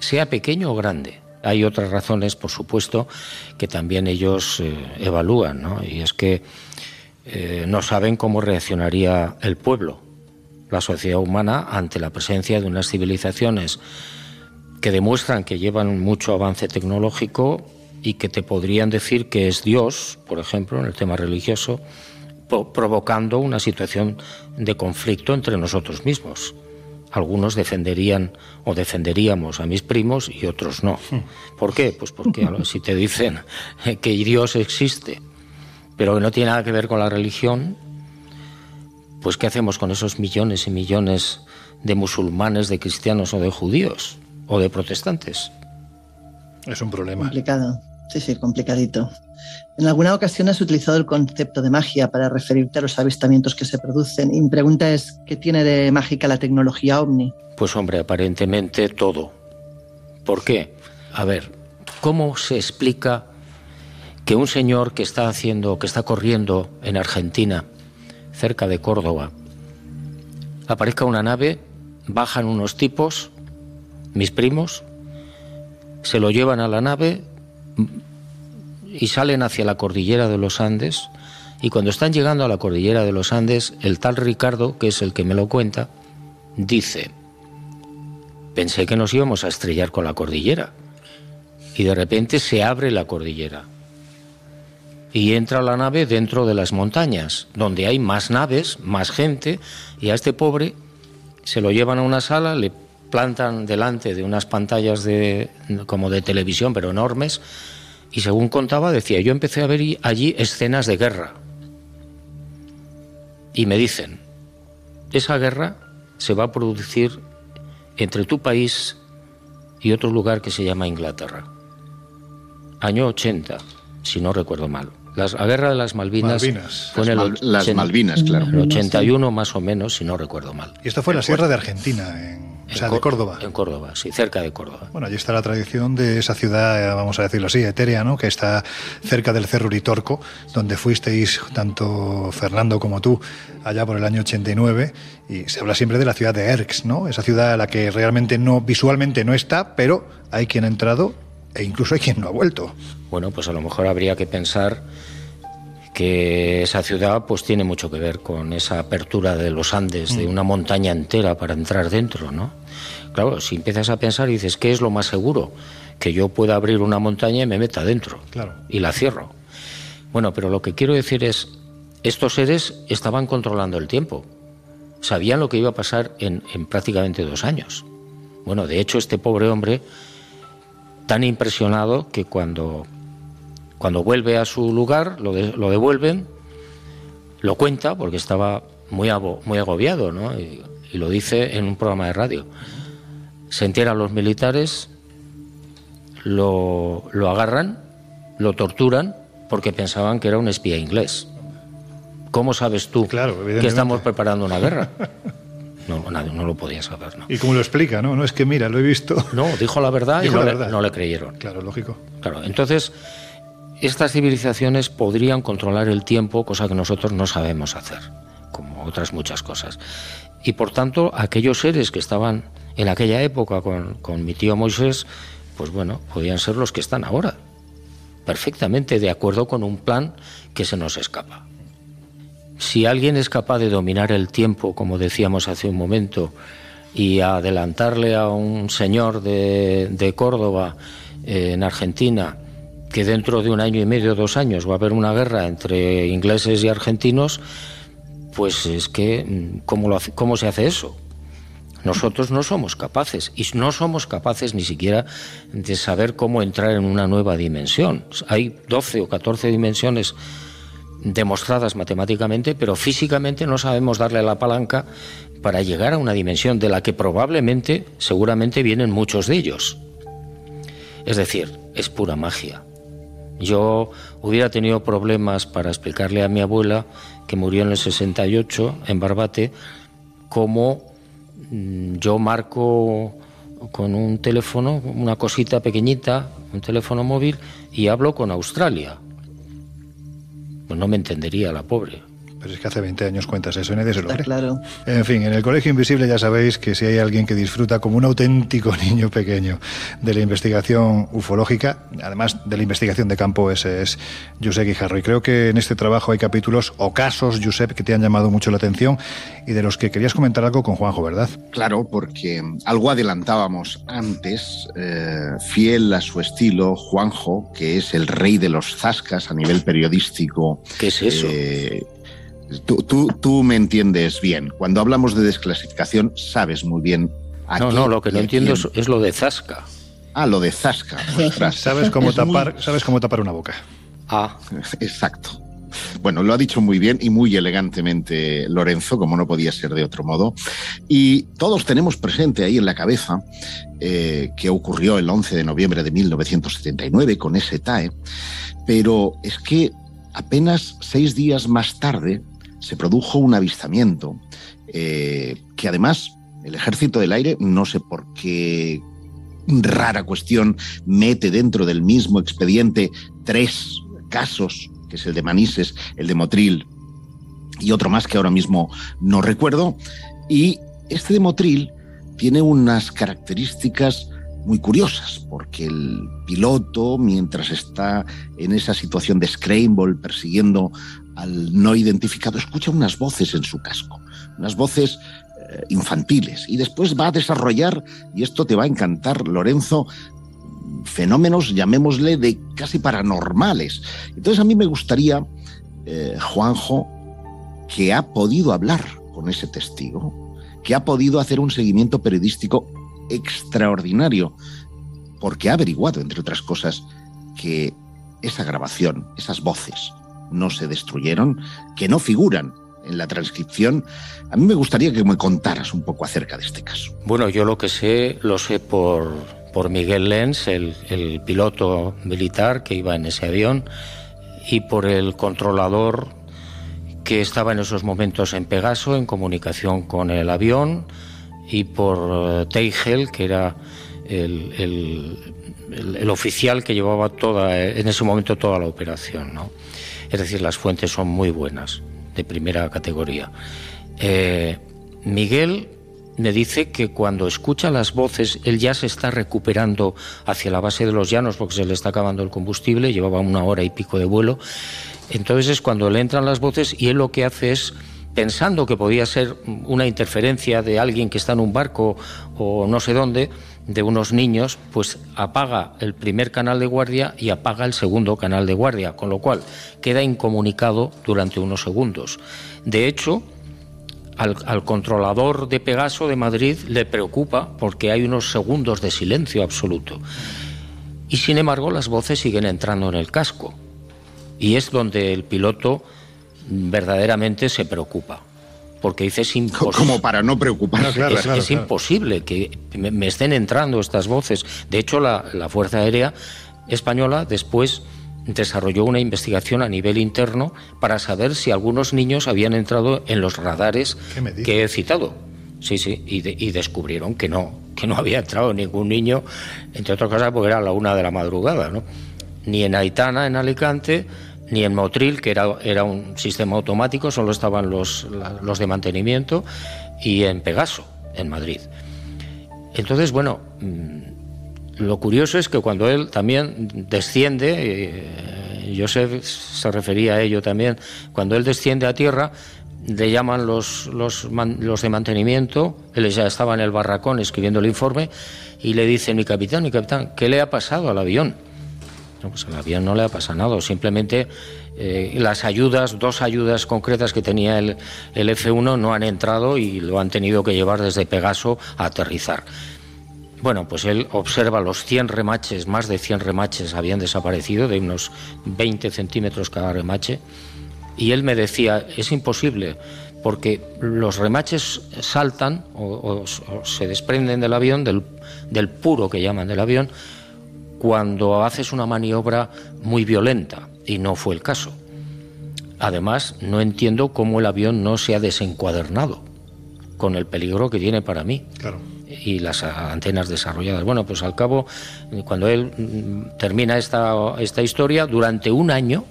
sea pequeño o grande hay otras razones, por supuesto, que también ellos eh, evalúan, ¿no? y es que eh, no saben cómo reaccionaría el pueblo, la sociedad humana, ante la presencia de unas civilizaciones que demuestran que llevan mucho avance tecnológico y que te podrían decir que es Dios, por ejemplo, en el tema religioso, provocando una situación de conflicto entre nosotros mismos algunos defenderían o defenderíamos a mis primos y otros no. ¿Por qué? Pues porque <laughs> si te dicen que Dios existe, pero que no tiene nada que ver con la religión, pues ¿qué hacemos con esos millones y millones de musulmanes, de cristianos o de judíos o de protestantes? Es un problema. Complicado. Sí, sí, complicadito. En alguna ocasión has utilizado el concepto de magia para referirte a los avistamientos que se producen. Y mi pregunta es, ¿qué tiene de mágica la tecnología ovni? Pues hombre, aparentemente todo. ¿Por qué? A ver, ¿cómo se explica que un señor que está haciendo, que está corriendo en Argentina, cerca de Córdoba, aparezca una nave, bajan unos tipos, mis primos, se lo llevan a la nave, y salen hacia la cordillera de los Andes. Y cuando están llegando a la cordillera de los Andes, el tal Ricardo, que es el que me lo cuenta, dice, pensé que nos íbamos a estrellar con la cordillera. Y de repente se abre la cordillera. Y entra la nave dentro de las montañas, donde hay más naves, más gente, y a este pobre se lo llevan a una sala, le plantan delante de unas pantallas de, como de televisión, pero enormes, y según contaba, decía, yo empecé a ver allí escenas de guerra. Y me dicen, esa guerra se va a producir entre tu país y otro lugar que se llama Inglaterra. Año 80, si no recuerdo mal. Las, la guerra de las Malvinas, fue en el las Malvinas, claro. En el 81 más o menos, si no recuerdo mal. Y esto fue en la Sierra de Argentina, en, o sea, de Córdoba. En Córdoba, sí, cerca de Córdoba. Bueno, allí está la tradición de esa ciudad, eh, vamos a decirlo así, etérea, ¿no? Que está cerca del Cerro Uritorco, donde fuisteis tanto Fernando como tú allá por el año 89 y se habla siempre de la ciudad de Erx, ¿no? Esa ciudad a la que realmente no visualmente no está, pero hay quien ha entrado e incluso hay quien no ha vuelto. Bueno, pues a lo mejor habría que pensar que esa ciudad pues tiene mucho que ver con esa apertura de los Andes, de mm. una montaña entera para entrar dentro, ¿no? Claro, si empiezas a pensar y dices, ¿qué es lo más seguro? Que yo pueda abrir una montaña y me meta dentro. Claro. Y la cierro. Bueno, pero lo que quiero decir es, estos seres estaban controlando el tiempo. Sabían lo que iba a pasar en, en prácticamente dos años. Bueno, de hecho, este pobre hombre tan impresionado que cuando, cuando vuelve a su lugar lo, lo devuelven, lo cuenta porque estaba muy, muy agobiado ¿no? y, lo dice en un programa de radio. Se enteran los militares, lo, lo agarran, lo torturan porque pensaban que era un espía inglés. ¿Cómo sabes tú que estamos preparando una guerra? <laughs> No, no lo podía saber. ¿no? ¿Y cómo lo explica? No, no es que mira, lo he visto. No, dijo la verdad <laughs> y no, Le, no le creyeron. Claro, lógico. Claro, entonces estas civilizaciones podrían controlar el tiempo, cosa que nosotros no sabemos hacer, como otras muchas cosas. Y por tanto, aquellos seres que estaban en aquella época con, con mi tío Moisés, pues bueno, podían ser los que están ahora, perfectamente de acuerdo con un plan que se nos escapa. Si alguien es capaz de dominar el tiempo, como decíamos hace un momento, y adelantarle a un señor de, Córdoba, eh, en Argentina, que dentro de un año y medio, dos años, va a haber una guerra entre ingleses y argentinos, pues es que, mm, ¿cómo, cómo se hace eso? Nosotros no somos capaces y no somos capaces ni siquiera de saber cómo entrar en una nueva dimensión. Hay 12 o 14 dimensiones demostradas matemáticamente, pero físicamente no sabemos darle la palanca para llegar a una dimensión de la que probablemente, seguramente vienen muchos de ellos. Es decir, es pura magia. Yo hubiera tenido problemas para explicarle a mi abuela, que murió en el 68 en Barbate, cómo mm, yo marco con un teléfono, una cosita pequeñita, un teléfono móvil, y hablo con Australia. Pues no me entendería la pobre. Pero es que hace 20 años cuentas eso y nadie se lo cree. claro. En fin, en el Colegio Invisible ya sabéis que si hay alguien que disfruta como un auténtico <laughs> niño pequeño de la investigación ufológica, además de la investigación de campo, ese es Josep Guijarro. Y creo que en este trabajo hay capítulos o casos, Josep, que te han llamado mucho la atención y de los que querías comentar algo con Juanjo, ¿verdad? Claro, porque algo adelantábamos antes, eh, fiel a su estilo, Juanjo, que es el rey de los zascas a nivel periodístico. ¿Qué es eso? Eh, Tú, tú, me entiendes bien. Cuando hablamos de desclasificación, sabes muy bien. A no, no, lo que no entiendo es, lo de Zasca. Ah, lo de Zasca. <laughs> sabes cómo tapar, sabes cómo tapar una boca. Ah, <laughs> exacto. Bueno, lo ha dicho muy bien y muy elegantemente Lorenzo, como no podía ser de otro modo. Y todos tenemos presente ahí en la cabeza eh, que ocurrió el 11 de noviembre de 1979 con ese TAE, pero es que apenas seis días más tarde, se produjo un avistamiento eh, que además el ejército del aire, no sé por qué rara cuestión, mete dentro del mismo expediente tres casos, que es el de Manises, el de Motril y otro más que ahora mismo no recuerdo. Y este de Motril tiene unas características muy curiosas, porque el piloto, mientras está en esa situación de Scramble persiguiendo al no identificado, escucha unas voces en su casco, unas voces eh, infantiles, y después va a desarrollar, y esto te va a encantar, Lorenzo, fenómenos, llamémosle, de casi paranormales. Entonces a mí me gustaría, eh, Juanjo, que ha podido hablar con ese testigo, que ha podido hacer un seguimiento periodístico extraordinario, porque ha averiguado, entre otras cosas, que esa grabación, esas voces, no se destruyeron, que no figuran en la transcripción. A mí me gustaría que me contaras un poco acerca de este caso. Bueno, yo lo que sé lo sé por, por Miguel Lenz, el, el piloto militar que iba en ese avión, y por el controlador que estaba en esos momentos en Pegaso, en comunicación con el avión, y por eh, Teigel, que era el, el, el, oficial que llevaba toda, en ese momento toda la operación. ¿no? Es decir, las fuentes son muy buenas, de primera categoría. Eh, Miguel me dice que cuando escucha las voces, él ya se está recuperando hacia la base de los llanos porque se le está acabando el combustible, llevaba una hora y pico de vuelo. Entonces es cuando le entran las voces y él lo que hace es, pensando que podía ser una interferencia de alguien que está en un barco o no sé dónde, de unos niños, pues apaga el primer canal de guardia y apaga el segundo canal de guardia, con lo cual queda incomunicado durante unos segundos. De hecho, al, controlador de Pegaso de Madrid le preocupa porque hay unos segundos de silencio absoluto. Y sin embargo las voces siguen entrando en el casco. Y es donde el piloto verdaderamente se preocupa. Porque dice es imposible. Como para no preocuparse. es, imposible que me, estén entrando estas voces. De hecho, la, la Fuerza Aérea Española después desarrolló una investigación a nivel interno para saber si algunos niños habían entrado en los radares que he citado. Sí, sí, y, descubrieron que no, que no había entrado ningún niño, entre otras cosas porque era la una de la madrugada, ¿no? Ni en Aitana, en Alicante, ni en Motril, que era, era un sistema automático, solo estaban los, los de mantenimiento, y en Pegaso, en Madrid. Entonces, bueno, mm, lo curioso es que cuando él también desciende, eh, Joseph se refería a ello también, cuando él desciende a tierra, le llaman los, los, los, de mantenimiento, él ya estaba en el barracón escribiendo el informe, y le dice, mi capitán, mi capitán, ¿qué le ha pasado al avión? No, pues al avión no le ha pasado nada, simplemente eh, las ayudas, dos ayudas concretas que tenía el, el F-1 no han entrado y lo han tenido que llevar desde Pegaso a aterrizar. Bueno, pues él observa los 100 remaches, más de 100 remaches habían desaparecido, de unos 20 centímetros cada remache, y él me decía, es imposible, porque los remaches saltan o, se desprenden del avión, del, del puro que llaman del avión, cuando haces una maniobra muy violenta, y no fue el caso. Además, no entiendo cómo el avión no se ha desencuadernado con el peligro que tiene para mí. Claro y las antenas desarrolladas. Bueno, pues al cabo, cuando él mm, termina esta, esta historia, durante un año,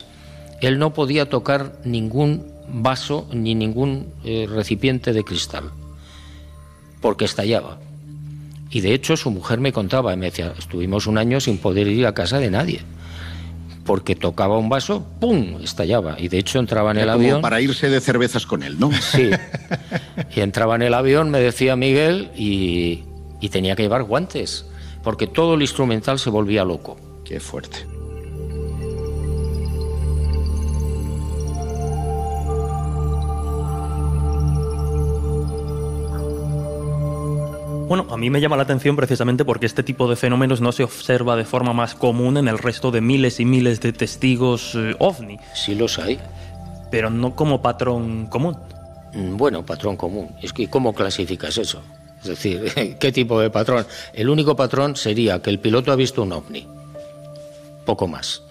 él no podía tocar ningún vaso ni ningún eh, recipiente de cristal, porque estallaba. Y de hecho su mujer me contaba, y me decía, estuvimos un año sin poder ir a casa de nadie porque tocaba un vaso, ¡pum! estallaba. Y de hecho entraba en el avión. Para irse de cervezas con él, ¿no? Sí. Y entraba en el avión, me decía Miguel, y, y tenía que llevar guantes, porque todo el instrumental se volvía loco. Qué fuerte. Bueno, a mí me llama la atención precisamente porque este tipo de fenómenos no se observa de forma más común en el resto de miles y miles de testigos eh, ovni. Sí los hay. Pero no como patrón común. Mm, bueno, patrón común. Es que ¿cómo clasificas eso? Es decir, <laughs> ¿qué tipo de patrón? El único patrón sería que el piloto ha visto un ovni. Poco más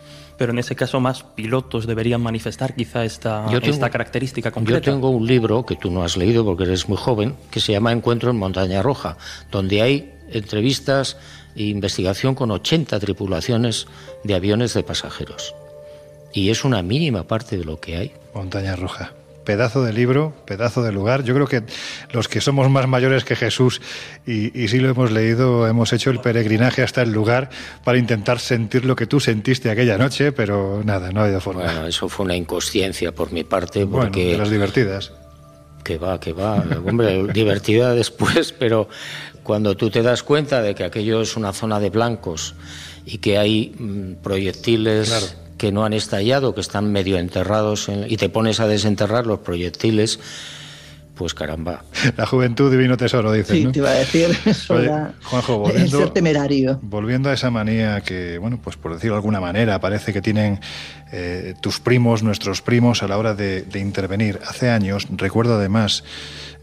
pero en ese caso más pilotos deberían manifestar quizá esta, esta característica concreta. Yo tengo un libro que tú no has leído porque eres muy joven, que se llama Encuentro en Montaña Roja, donde hay entrevistas e investigación con 80 tripulaciones de aviones de pasajeros. Y es una mínima parte de lo que hay. Montaña Roja pedazo de libro, pedazo de lugar. Yo creo que los que somos más mayores que Jesús y, y sí lo hemos leído, hemos hecho el peregrinaje hasta el lugar para intentar sentir lo que tú sentiste aquella noche, pero nada, no ha habido forma. Bueno, eso fue una inconsciencia por mi parte, porque... Bueno, de las divertidas. Que va, que va. Hombre, <laughs> divertida después, pero cuando tú te das cuenta de que aquello es una zona de blancos y que hay mm, proyectiles que no han estallado, que están medio enterrados, y te pones a desenterrar los proyectiles, pues caramba. La juventud divino tesoro, dices, Sí, te iba a decir <laughs> eso Juanjo, <laughs> volviendo, ser temerario. Volviendo a esa manía que, bueno, pues por decirlo de alguna manera, parece que tienen eh, tus primos, nuestros primos, a la hora de, intervenir. Hace años, recuerdo además,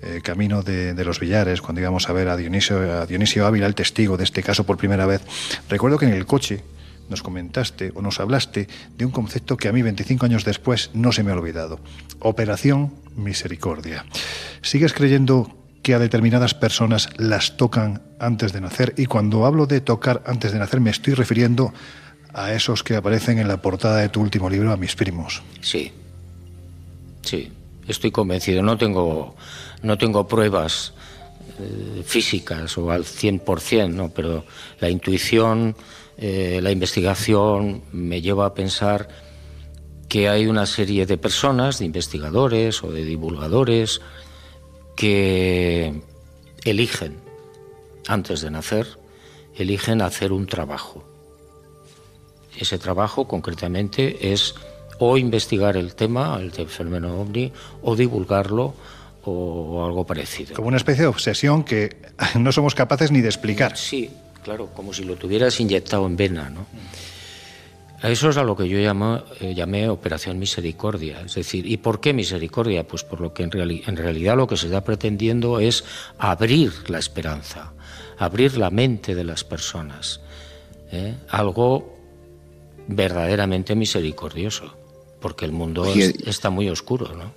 eh, camino de, los Villares, cuando íbamos a ver a Dionisio, a Dionisio Ávila, el testigo de este caso por primera vez, recuerdo que en el coche nos comentaste o nos hablaste de un concepto que a mí 25 años después no se me ha olvidado. Operación Misericordia. ¿Sigues creyendo que a determinadas personas las tocan antes de nacer? Y cuando hablo de tocar antes de nacer me estoy refiriendo a esos que aparecen en la portada de tu último libro, a mis primos. Sí, sí, estoy convencido. No tengo, no tengo pruebas eh, físicas o al 100%, ¿no? pero la intuición eh, la investigación me lleva a pensar que hay una serie de personas, de investigadores o de divulgadores, que eligen, antes de nacer, eligen hacer un trabajo. Ese trabajo concretamente es o investigar el tema, el fenómeno ovni, o divulgarlo o algo parecido. Como una especie de obsesión que <laughs> no somos capaces ni de explicar. Sí, claro, como si lo tuvieras inyectado en vena, ¿no? Eso es a lo que yo llamo, eh, llamé Operación Misericordia. Es decir, ¿y por qué misericordia? Pues por lo que en, en realidad lo que se está pretendiendo es abrir la esperanza, abrir la mente de las personas. ¿eh? Algo verdaderamente misericordioso, porque el mundo está muy oscuro, ¿no?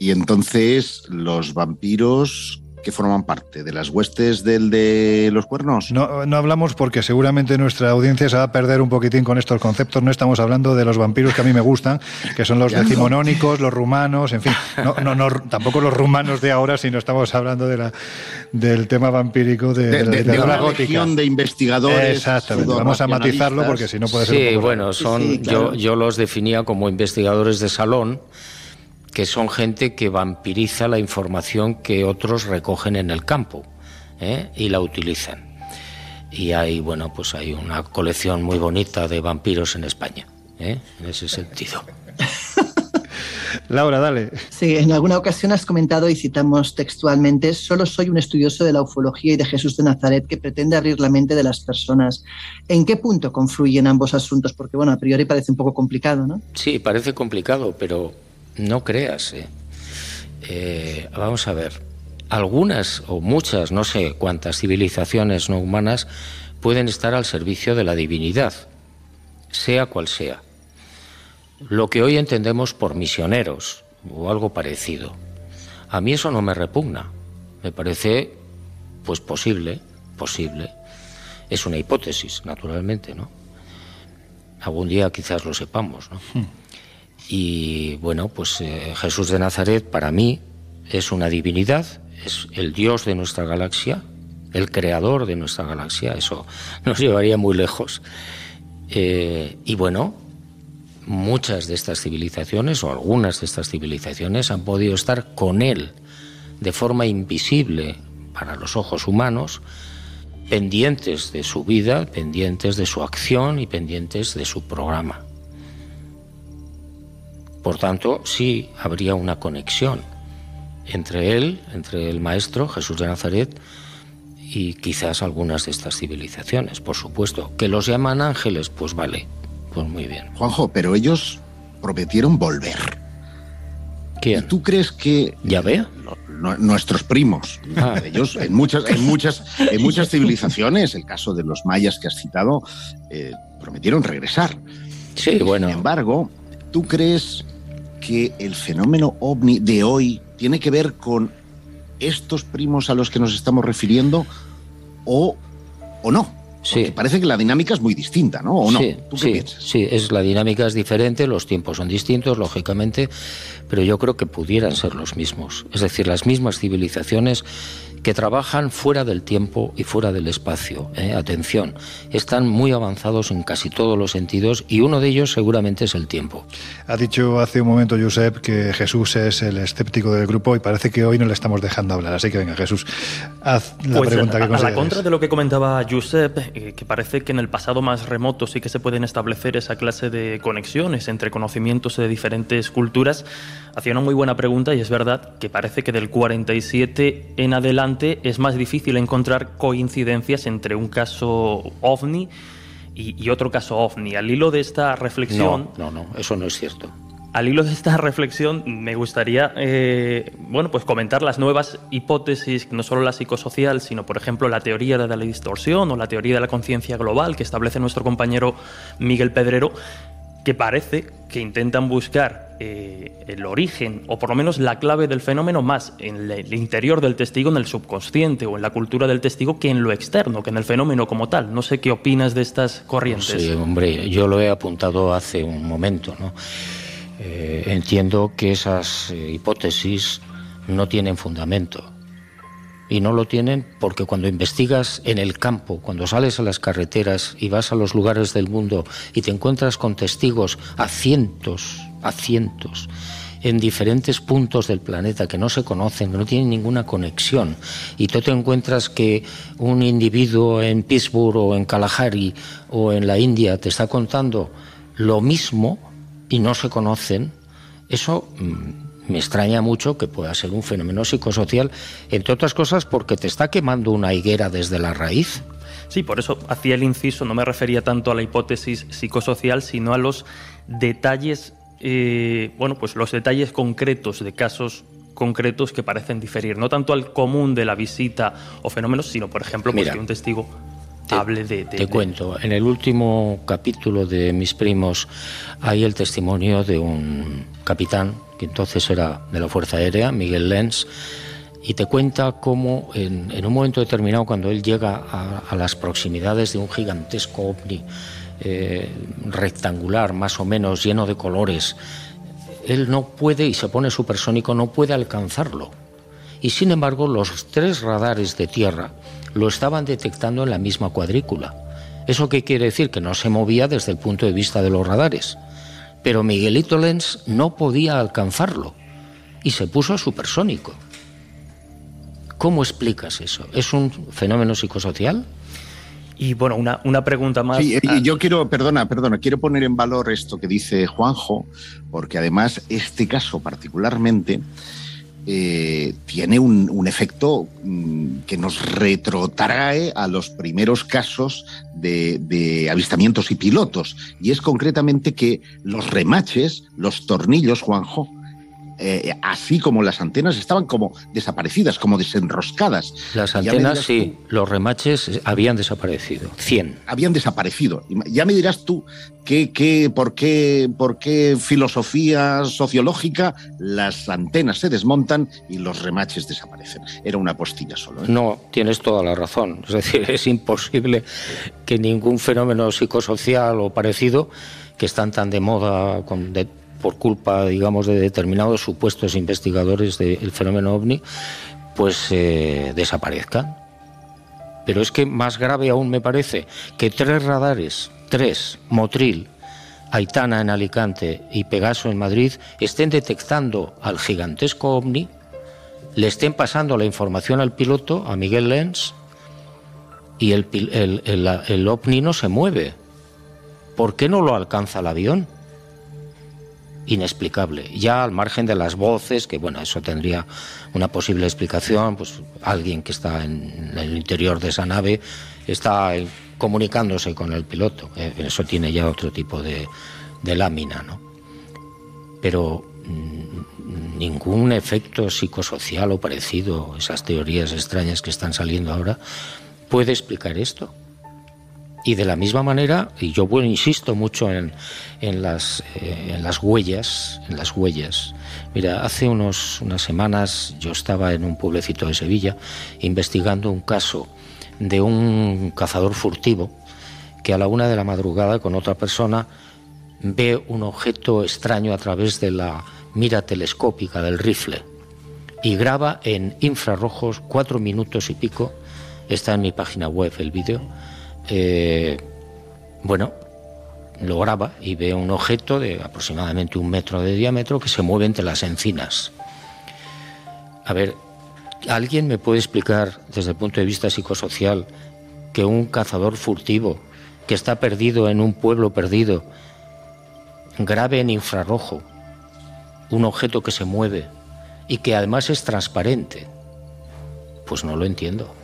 Y entonces los vampiros que forman parte de las huestes del de los cuernos? No, no hablamos porque seguramente nuestra audiencia se va a perder un poquitín con estos conceptos. No estamos hablando de los vampiros que a mí me gustan, que son los decimonónicos, los rumanos, en fin. No, no, tampoco los rumanos de ahora, sino estamos hablando de la, del tema vampírico de, de, de, una de investigadores. Exactamente. Vamos a matizarlo porque si no puede ser. Sí, bueno, son, yo, yo los definía como investigadores de salón que son gente que vampiriza la información que otros recogen en el campo ¿eh? y la utilizan. Y hay, bueno, pues hay una colección muy bonita de vampiros en España, ¿eh? en ese sentido. <laughs> Laura, dale. Sí, en alguna ocasión has comentado y citamos textualmente, solo soy un estudioso de la ufología y de Jesús de Nazaret que pretende abrir la mente de las personas. ¿En qué punto confluyen ambos asuntos? Porque, bueno, a priori parece un poco complicado, ¿no? Sí, parece complicado, pero no creas. ¿eh? Eh, vamos a ver, algunas o muchas, no sé cuántas civilizaciones no humanas pueden estar al servicio de la divinidad, sea cual sea. Lo que hoy entendemos por misioneros o algo parecido. A mí eso no me repugna. Me parece, pues, posible, posible. Es una hipótesis, naturalmente, ¿no? Algún día quizás lo sepamos, ¿no? Hmm. Y bueno, pues eh, Jesús de Nazaret para mí es una divinidad, es el Dios de nuestra galaxia, el creador de nuestra galaxia, eso <laughs> nos llevaría muy lejos. Eh, y bueno, muchas de estas civilizaciones o algunas de estas civilizaciones han podido estar con él de forma invisible para los ojos humanos, pendientes de su vida, pendientes de su acción y pendientes de su programa. Por tanto, sí habría una conexión entre él, entre el maestro Jesús de Nazaret y quizás algunas de estas civilizaciones, por supuesto. ¿Que los llaman ángeles? Pues vale, pues muy bien. Juanjo, pero ellos prometieron volver. ¿Quién? ¿Y tú crees que... ¿Ya ve? nuestros primos. Ah. Ellos, en muchas, en, muchas, en muchas civilizaciones, el caso de los mayas que has citado, eh, prometieron regresar. Sí, bueno. Sin embargo, ¿tú crees que el fenómeno ovni de hoy tiene que ver con estos primos a los que nos estamos refiriendo o, o no. Sí. parece que la dinámica es muy distinta, ¿no? ¿O no? Sí, sí, sí, es, la dinámica es diferente, los tiempos son distintos, lógicamente, pero yo creo que pudieran ser los mismos. Es decir, las mismas civilizaciones que trabajan fuera del tiempo y fuera del espacio. ¿eh? Atención, están muy avanzados en casi todos los sentidos y uno de ellos seguramente es el tiempo. Ha dicho hace un momento Josep que Jesús es el escéptico del grupo y parece que hoy no le estamos dejando hablar. Así que venga, Jesús, haz la pues pregunta que a, a la contra de lo que comentaba Josep, eh, que parece que en el pasado más remoto sí que se pueden establecer esa clase de conexiones entre conocimientos de diferentes culturas, hacía una muy buena pregunta y es verdad que parece que del 47 en adelante es más difícil encontrar coincidencias entre un caso ovni y, otro caso ovni. Al hilo de esta reflexión... No, no, no, eso no es cierto. Al hilo de esta reflexión me gustaría eh, bueno, pues comentar las nuevas hipótesis, no solo la psicosocial, sino por ejemplo la teoría de la distorsión o la teoría de la conciencia global que establece nuestro compañero Miguel Pedrero, que parece que intentan buscar eh, el origen o por lo menos la clave del fenómeno más en el interior del testigo, en el subconsciente o en la cultura del testigo que en lo externo, que en el fenómeno como tal. No sé qué opinas de estas corrientes. Sí, hombre, yo lo he apuntado hace un momento. ¿no? Eh, entiendo que esas eh, hipótesis no tienen fundamento. Y no lo tienen porque cuando investigas en el campo, cuando sales a las carreteras y vas a los lugares del mundo y te encuentras con testigos a cientos, a cientos, en diferentes puntos del planeta que no se conocen, que no tienen ninguna conexión, y tú te encuentras que un individuo en Pittsburgh o en Kalahari o en la India te está contando lo mismo y no se conocen, eso mm, me extraña mucho que pueda ser un fenómeno psicosocial, entre otras cosas porque te está quemando una higuera desde la raíz. Sí, por eso hacía el inciso, no me refería tanto a la hipótesis psicosocial, sino a los detalles, eh, bueno, pues los detalles concretos de casos concretos que parecen diferir, no tanto al común de la visita o fenómenos, sino, por ejemplo, pues que un testigo te, hable de, Te cuento, en el último capítulo de Mis Primos hay el testimonio de un capitán que entonces era de la Fuerza Aérea, Miguel Lenz, y te cuenta cómo en, un momento determinado, cuando él llega a, las proximidades de un gigantesco ovni eh, rectangular, más o menos lleno de colores, él no puede, y se pone supersónico, no puede alcanzarlo. Y sin embargo, los tres radares de tierra lo estaban detectando en la misma cuadrícula. ¿Eso qué quiere decir? Que no se movía desde el punto de vista de los radares pero Miguelito Lenz no podía alcanzarlo y se puso supersónico. ¿Cómo explicas eso? ¿Es un fenómeno psicosocial? Y bueno, una, una pregunta más. Sí, y yo quiero, perdona, perdona, quiero poner en valor esto que dice Juanjo, porque además este caso particularmente eh, tiene un, efecto mm, que nos retrotrae a los primeros casos de, avistamientos y pilotos. Y es concretamente que los remaches, los tornillos, Juanjo, eh, así como las antenas estaban como desaparecidas, como desenroscadas. Las antenas sí, los remaches habían desaparecido, 100. Habían desaparecido. Ya me dirás tú qué, qué, por, qué, por qué filosofía sociológica las antenas se desmontan y los remaches desaparecen. Era una postilla solo. ¿eh? No, tienes toda la razón. Es decir, es imposible que ningún fenómeno psicosocial o parecido que están tan de moda con, de, por culpa, digamos, de determinados supuestos investigadores del fenómeno ovni, pues eh, desaparezcan. Pero es que más grave aún me parece que tres radares, tres, Motril, Aitana en Alicante y Pegaso en Madrid, estén detectando al gigantesco ovni, le estén pasando la información al piloto, a Miguel Lenz, y el, ovni no se mueve. ¿Por qué no lo alcanza el avión? Inexplicable. Ya al margen de las voces, que bueno, eso tendría una posible explicación, pues alguien que está en el interior de esa nave está comunicándose con el piloto. Eh, eso tiene ya otro tipo de, de lámina, ¿no? Pero mm, ningún efecto psicosocial o parecido, esas teorías extrañas que están saliendo ahora, puede explicar esto. Y de la misma manera, y yo bueno, insisto mucho en, en, las, eh, en las huellas, en las huellas. Mira, hace unos, unas semanas yo estaba en un pueblecito de Sevilla investigando un caso de un cazador furtivo que a la una de la madrugada con otra persona ve un objeto extraño a través de la mira telescópica del rifle. y graba en infrarrojos cuatro minutos y pico. Está en mi página web el vídeo. Eh, bueno, lo graba y ve un objeto de aproximadamente un metro de diámetro que se mueve entre las encinas. A ver, ¿alguien me puede explicar desde el punto de vista psicosocial que un cazador furtivo que está perdido en un pueblo perdido grabe en infrarrojo un objeto que se mueve y que además es transparente? Pues no lo entiendo.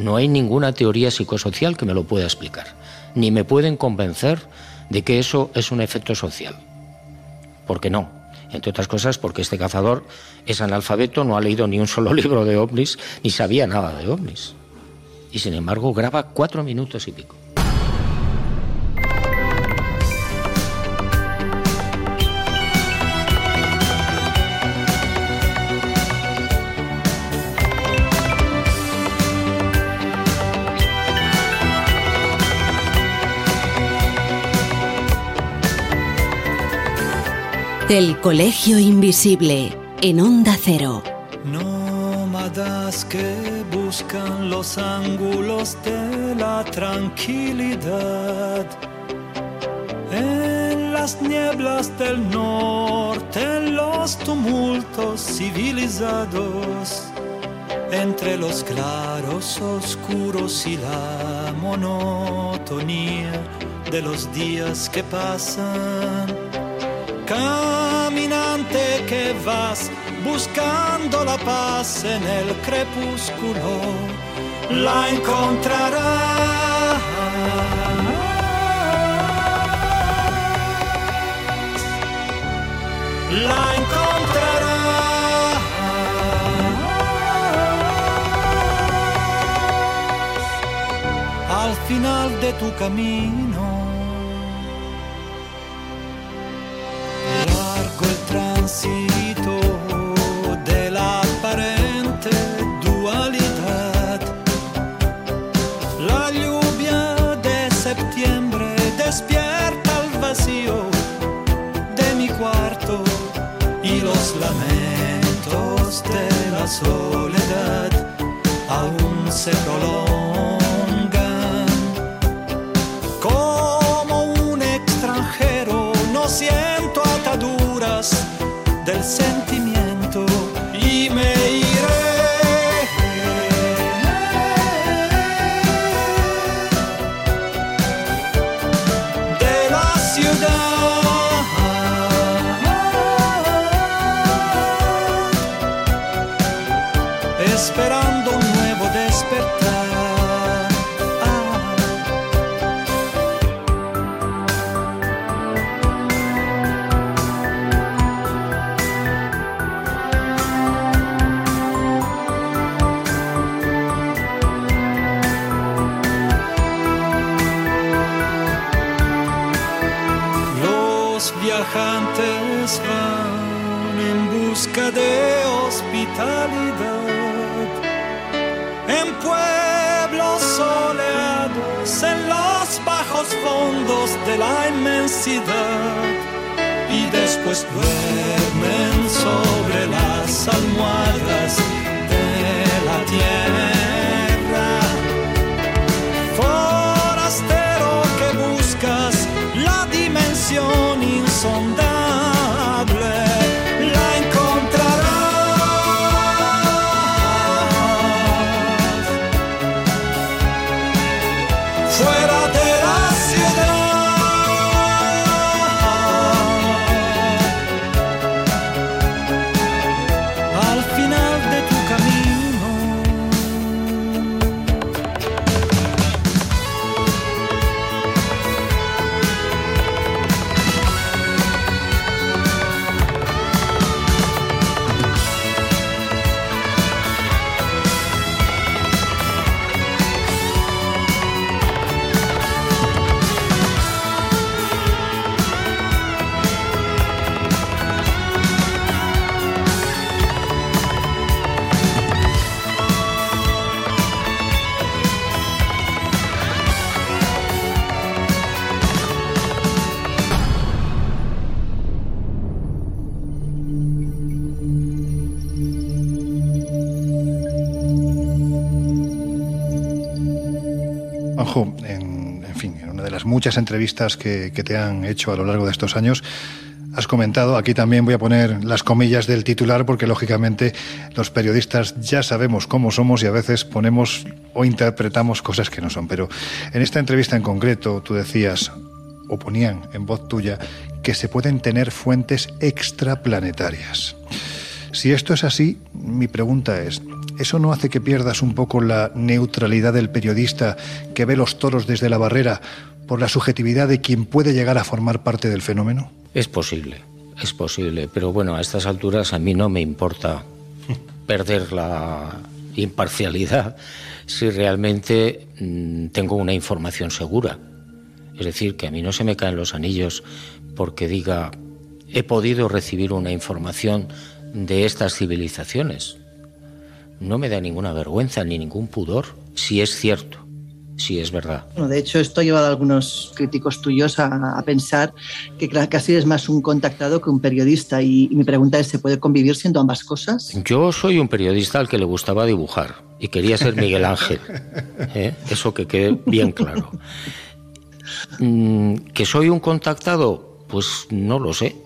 No hay ninguna teoría psicosocial que me lo pueda explicar, ni me pueden convencer de que eso es un efecto social. Porque no, entre otras cosas porque este cazador es analfabeto, no ha leído ni un solo <laughs> libro de ovnis, ni sabía nada de ovnis. Y sin embargo graba cuatro minutos y pico. El Colegio Invisible en Onda Cero. Nómadas que buscan los ángulos de la tranquilidad. En las nieblas del norte, en los tumultos civilizados. Entre los claros oscuros y la monotonía de los días que pasan caminante que vas buscando la paz en el crepúsculo, la encontrarás. La encontrarás. Al final de tu camino soledad aún se prolongan. Como un extranjero no siento ataduras del sentimiento de hospitalidad en pueblos soleados, en los bajos fondos de la inmensidad y después duermen sobre las almohadas de la tierra. Forastero que buscas la dimensión muchas entrevistas que, que te han hecho a lo largo de estos años, has comentado, aquí también voy a poner las comillas del titular porque lógicamente los periodistas ya sabemos cómo somos y a veces ponemos o interpretamos cosas que no son. Pero en esta entrevista en concreto tú decías, o ponían en voz tuya, que se pueden tener fuentes extraplanetarias. Si esto es así, mi pregunta es, ¿eso no hace que pierdas un poco la neutralidad del periodista que ve los toros desde la barrera por la subjetividad de quien puede llegar a formar parte del fenómeno? Es posible, es posible, pero bueno, a estas alturas a mí no me importa perder la imparcialidad si realmente mm, tengo una información segura. Es decir, que a mí no se me caen los anillos porque diga, he podido recibir una información de estas civilizaciones. No me da ninguna vergüenza ni ningún pudor, si es cierto sí es verdad. Bueno, de hecho, esto ha llevado a algunos críticos tuyos a, pensar que casi es más un contactado que un periodista. Y, mi pregunta es, ¿se puede convivir siendo ambas cosas? Yo soy un periodista al que le gustaba dibujar y quería ser Miguel Ángel. <laughs> ¿eh? Eso que quede bien claro. Mm, ¿Que soy un contactado? Pues no lo sé.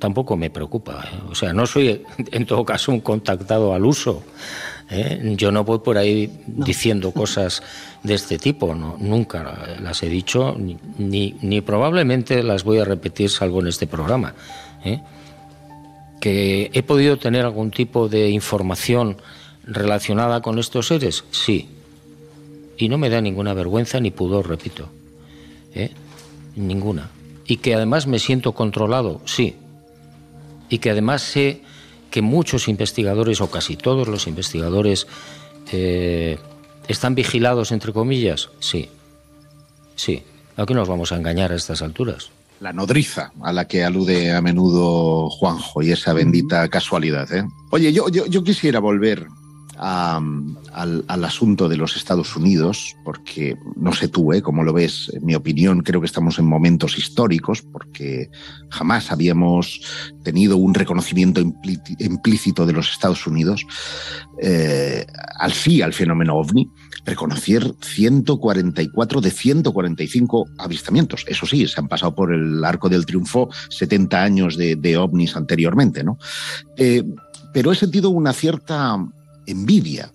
Tampoco me preocupa. ¿eh? O sea, no soy en todo caso un contactado al uso. ¿Eh? Yo no voy por ahí diciendo cosas de este tipo, no, nunca las he dicho, ni, ni, probablemente las voy a repetir salvo en este programa. ¿eh? ¿Que he podido tener algún tipo de información relacionada con estos seres? Sí. Y no me da ninguna vergüenza ni pudor, repito. ¿eh? Ninguna. Y que además me siento controlado, sí. Y que además sé que muchos investigadores, o casi todos los investigadores, eh, están vigilados, entre comillas. Sí, sí. ¿A qué nos vamos a engañar a estas alturas? La nodriza a la que alude a menudo Juanjo y esa bendita casualidad. ¿eh? Oye, yo, yo, yo quisiera volver al, asunto de los Estados Unidos, porque no sé tú, ¿eh? cómo lo ves, en mi opinión creo que estamos en momentos históricos, porque jamás habíamos tenido un reconocimiento implícito de los Estados Unidos eh, al sí al fenómeno ovni, reconocer 144 de 145 avistamientos. Eso sí, se han pasado por el arco del triunfo 70 años de, ovnis anteriormente, ¿no? Eh, pero he sentido una cierta envidia,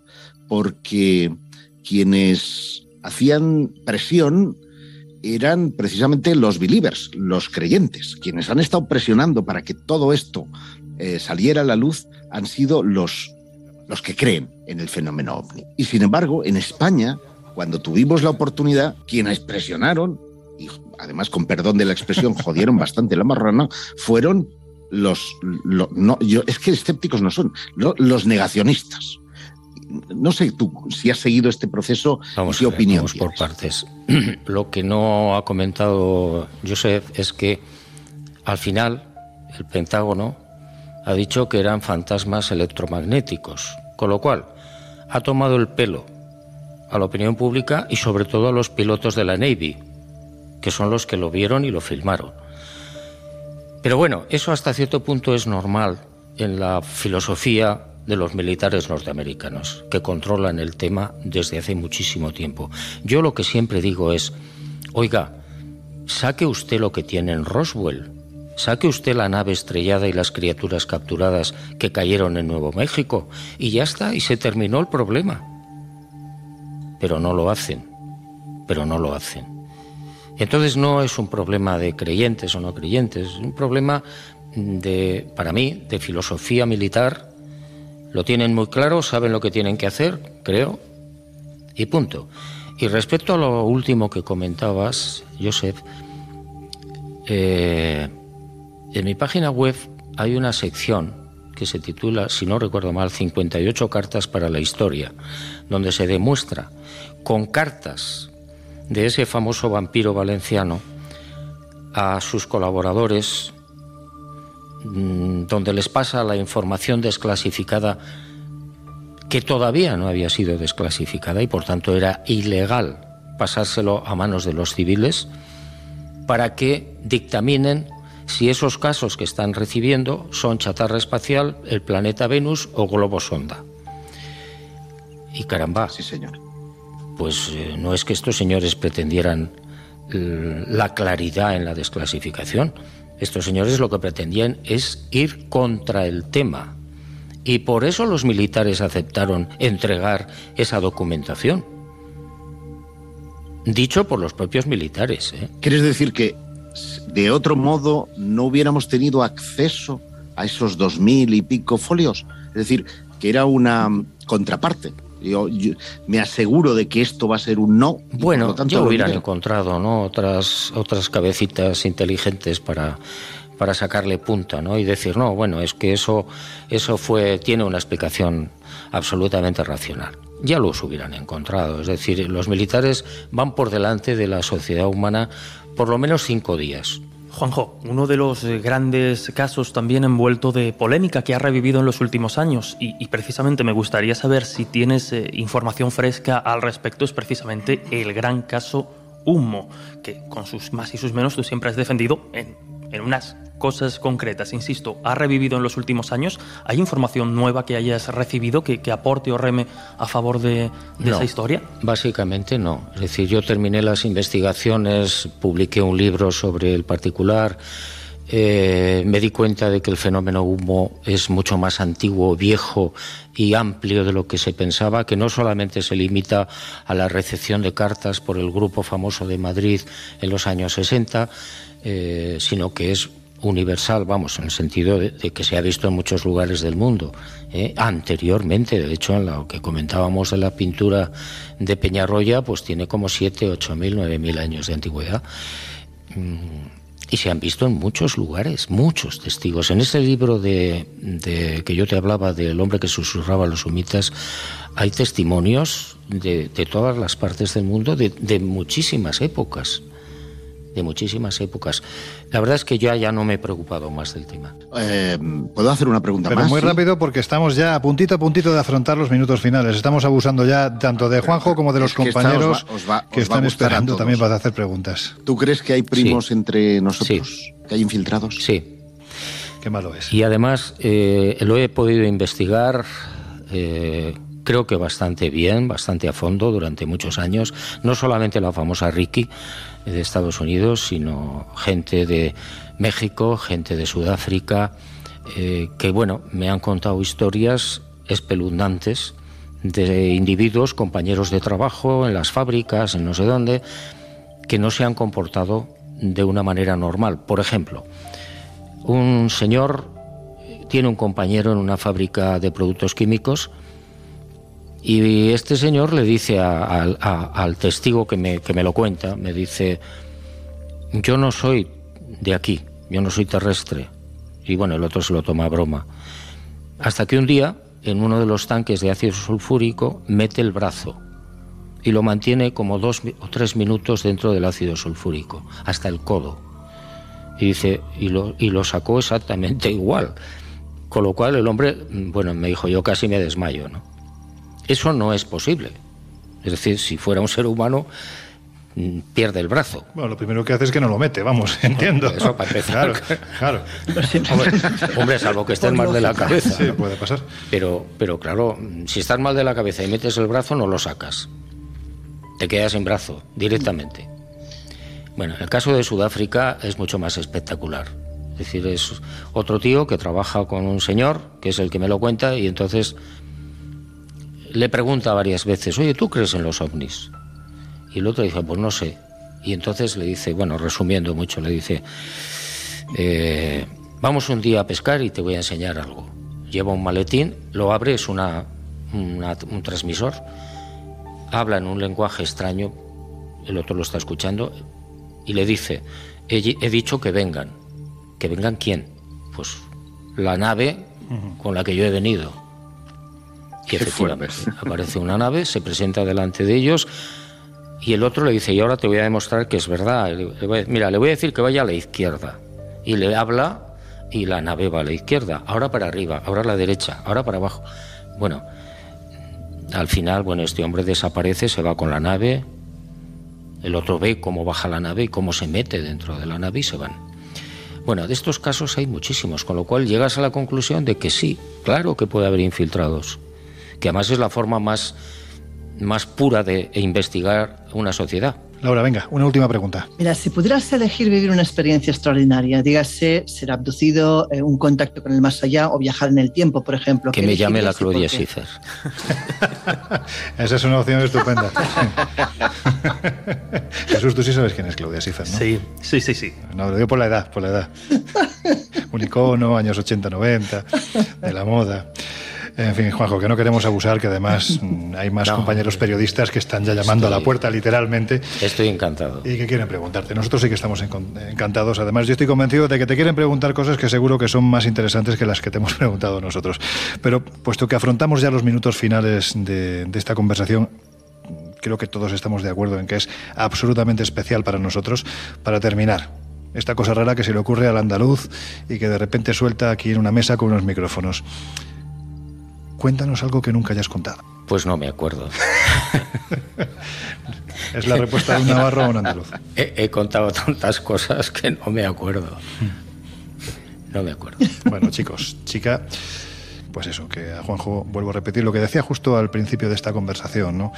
porque quienes hacían presión eran precisamente los believers, los creyentes. Quienes han estado presionando para que todo esto eh, saliera a la luz han sido los, los que creen en el fenómeno ovni. Y sin embargo, en España, cuando tuvimos la oportunidad, quienes presionaron, y además con perdón de la expresión, jodieron bastante la marrana, fueron los, no, yo, es que escépticos no son, los negacionistas no sé tú si has seguido este proceso vamos qué opinión. Vamos por partes. <clears throat> Lo que no ha comentado Joseph es que al final el Pentágono ha dicho que eran fantasmas electromagnéticos, con lo cual ha tomado el pelo a la opinión pública y sobre todo a los pilotos de la Navy, que son los que lo vieron y lo filmaron. Pero bueno, eso hasta cierto punto es normal en la filosofía de los militares norteamericanos, que controlan el tema desde hace muchísimo tiempo. Yo lo que siempre digo es, oiga, saque usted lo que tiene en Roswell, saque usted la nave estrellada y las criaturas capturadas que cayeron en Nuevo México, y ya está, y se terminó el problema. Pero no lo hacen, pero no lo hacen. Entonces no es un problema de creyentes o no creyentes, es un problema de, para mí, de filosofía militar lo tienen muy claro, saben lo que tienen que hacer, creo, y punto. Y respecto a lo último que comentabas, Joseph, eh, en mi página web hay una sección que se titula, si no recuerdo mal, 58 cartas para la historia, donde se demuestra con cartas de ese famoso vampiro valenciano a sus colaboradores donde les pasa la información desclasificada que todavía no había sido desclasificada y por tanto era ilegal pasárselo a manos de los civiles para que dictaminen si esos casos que están recibiendo son chatarra espacial, el planeta Venus o globo sonda. Y caramba. Sí, señor. pues eh, no es que estos señores pretendieran la claridad en la desclasificación. Estos señores lo que pretendían es ir contra el tema. Y por eso los militares aceptaron entregar esa documentación. Dicho por los propios militares. ¿eh? ¿Quieres decir que de otro modo no hubiéramos tenido acceso a esos dos mil y pico folios? Es decir, que era una contraparte. Yo, me aseguro de que esto va a ser un no. Bueno, ya hubieran encontrado ¿no? otras, otras cabecitas inteligentes para, para sacarle punta ¿no? y decir, no, bueno, es que eso, eso fue, tiene una explicación absolutamente racional. Ya los hubieran encontrado. Es decir, los militares van por delante de la sociedad humana por lo menos cinco días. Juanjo, uno de los eh, grandes casos también envuelto de polémica que ha revivido en los últimos años. Y, precisamente me gustaría saber si tienes eh, información fresca al respecto. Es precisamente el gran caso Humo, que con sus más y sus menos tú siempre has defendido en, en unas cosas concretas, insisto, ha revivido en los últimos años. ¿Hay información nueva que hayas recibido que, aporte o reme a favor de, esa historia? Básicamente no. Es decir, yo terminé las investigaciones, publiqué un libro sobre el particular. Eh, me di cuenta de que el fenómeno humo es mucho más antiguo, viejo y amplio de lo que se pensaba, que no solamente se limita a la recepción de cartas por el grupo famoso de Madrid en los años 60, eh, sino que es universal, vamos, en el sentido de, que se ha visto en muchos lugares del mundo. ¿eh? Anteriormente, de hecho, en lo que comentábamos de la pintura de Peñarroya, pues tiene como 7, 8 mil, 9 mil años de antigüedad. Mm, y se han visto en muchos lugares, muchos testigos. En ese libro de, que yo te hablaba del hombre que susurraba a los humitas, hay testimonios de, todas las partes del mundo, de muchísimas épocas de muchísimas épocas. La verdad es que yo ya no me he preocupado más del tema. Eh, ¿Puedo hacer una pregunta Pero más? muy rápido porque estamos ya a puntito a puntito de afrontar los minutos finales. Estamos abusando ya tanto de Juanjo como de los compañeros que están esperando también para hacer preguntas. ¿Tú crees que hay primos entre nosotros? ¿Que hay infiltrados? Sí. Qué malo es. Y además eh, lo he podido investigar. Eh, creo que bastante bien, bastante a fondo durante muchos años, no solamente la famosa Ricky de Estados Unidos, sino gente de México, gente de Sudáfrica, eh, que bueno, me han contado historias espeluznantes de individuos, compañeros de trabajo en las fábricas, en no sé dónde, que no se han comportado de una manera normal. Por ejemplo, un señor tiene un compañero en una fábrica de productos químicos, y este señor le dice al testigo que me, que me lo cuenta, me dice, yo no soy de aquí, yo no soy terrestre. Y bueno, el otro se lo toma a broma. Hasta que un día, en uno de los tanques de ácido sulfúrico, mete el brazo y lo mantiene como dos o tres minutos dentro del ácido sulfúrico, hasta el codo. Y dice, y lo, y lo sacó exactamente <laughs> igual. Con lo cual el hombre, bueno, me dijo, yo casi me desmayo, ¿no? Eso no es posible. Es decir, si fuera un ser humano, mm, pierde el brazo. Bueno, lo primero que hace es que no lo mete, vamos, entiendo. Eso para empezar. Claro, <laughs> Hombre, salvo que estés mal de la cabeza. Sí, puede pasar. Pero, pero claro, si estás mal de la cabeza y metes el brazo, no lo sacas. Te quedas sin brazo, directamente. Bueno, el caso de Sudáfrica es mucho más espectacular. Es decir, es otro tío que trabaja con un señor, que es el que me lo cuenta, y entonces le pregunta varias veces, oye, ¿tú crees en los ovnis? Y el otro dice, pues no sé. Y entonces le dice, bueno, resumiendo mucho, le dice, eh, vamos un día a pescar y te voy a enseñar algo. Lleva un maletín, lo abre, es una, un transmisor, habla en un lenguaje extraño, el otro lo está escuchando, y le dice, he, he dicho que vengan. ¿Que vengan quién? Pues la nave con la que yo he venido. Y efectivamente aparece una nave, se presenta delante de ellos y el otro le dice, y ahora te voy a demostrar que es verdad. Mira, le voy a decir que vaya a la izquierda. Y le habla y la nave va a la izquierda, ahora para arriba, ahora a la derecha, ahora para abajo. Bueno, al final, bueno, este hombre desaparece, se va con la nave, el otro ve cómo baja la nave y cómo se mete dentro de la nave y se van. Bueno, de estos casos hay muchísimos, con lo cual llegas a la conclusión de que sí, claro que puede haber infiltrados que además es la forma más más pura de investigar una sociedad. Laura, venga, una última pregunta. Mira, si pudieras elegir vivir una experiencia extraordinaria, dígase ser abducido, eh, un contacto con el más allá o viajar en el tiempo, por ejemplo. Que me llame la Claudia Schiffer. <laughs> Esa es una opción estupenda. <laughs> Jesús, tú sí sabes quién es Claudia Schiffer, ¿no? Sí, sí, sí, sí. No, lo digo por la edad, por la edad. <laughs> Un icono, años 80-90, de la moda. En fin, Juanjo, que no queremos abusar, que además mm, hay más compañeros periodistas que están ya llamando a la puerta, literalmente. Estoy encantado. Y que quieren preguntarte. Nosotros sí que estamos encantados. Además, yo estoy convencido de que te quieren preguntar cosas que seguro que son más interesantes que las que te hemos <laughs> preguntado nosotros. Pero puesto que afrontamos ya los minutos finales de, de esta conversación, creo que todos estamos de acuerdo en que es absolutamente especial para nosotros. Para terminar, esta cosa rara que se le ocurre al andaluz y que de repente suelta aquí en una mesa con unos micrófonos. Cuéntanos algo que nunca hayas contado. Pues no me acuerdo. <laughs> es la respuesta de un navarro o un andaluz. He, contado tantas cosas que no me acuerdo. No me acuerdo. Bueno, chicos, chica, pues eso, que a Juanjo vuelvo a repetir lo que decía justo al principio de esta conversación, ¿no?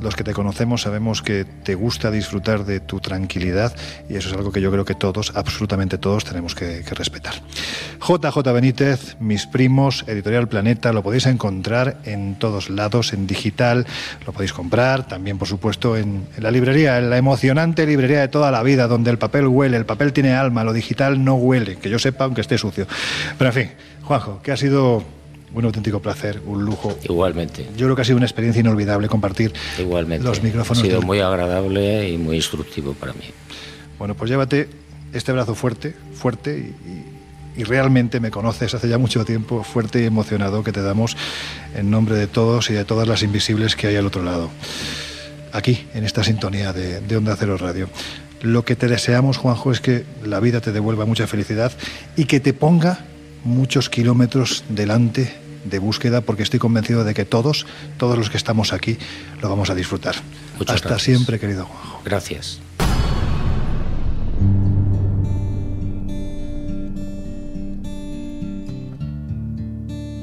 Los que te conocemos sabemos que te gusta disfrutar de tu tranquilidad y eso es algo que yo creo que todos, absolutamente todos, tenemos que, respetar. JJ Benítez, mis primos, Editorial Planeta, lo podéis encontrar en todos lados, en digital, lo podéis comprar, también por supuesto en, en la librería, en la emocionante librería de toda la vida, donde el papel huele, el papel tiene alma, lo digital no huele, que yo sepa aunque esté sucio. Pero en fin, Juanjo, que ha sido un auténtico placer, un lujo. Igualmente. Yo creo que ha sido una experiencia inolvidable compartir Igualmente. los micrófonos. Ha sido muy agradable y muy instructivo para mí. Bueno, pues llévate este brazo fuerte, fuerte y, realmente me conoces hace ya mucho tiempo, fuerte y emocionado que te damos en nombre de todos y de todas las invisibles que hay al otro lado. Aquí, en esta sintonía de, de Onda Cero Radio. Lo que te deseamos, Juanjo, es que la vida te devuelva mucha felicidad y que te ponga muchos kilómetros delante de búsqueda porque estoy convencido de que todos, todos los que estamos aquí, lo vamos a disfrutar. Hasta siempre, querido Juanjo. Gracias.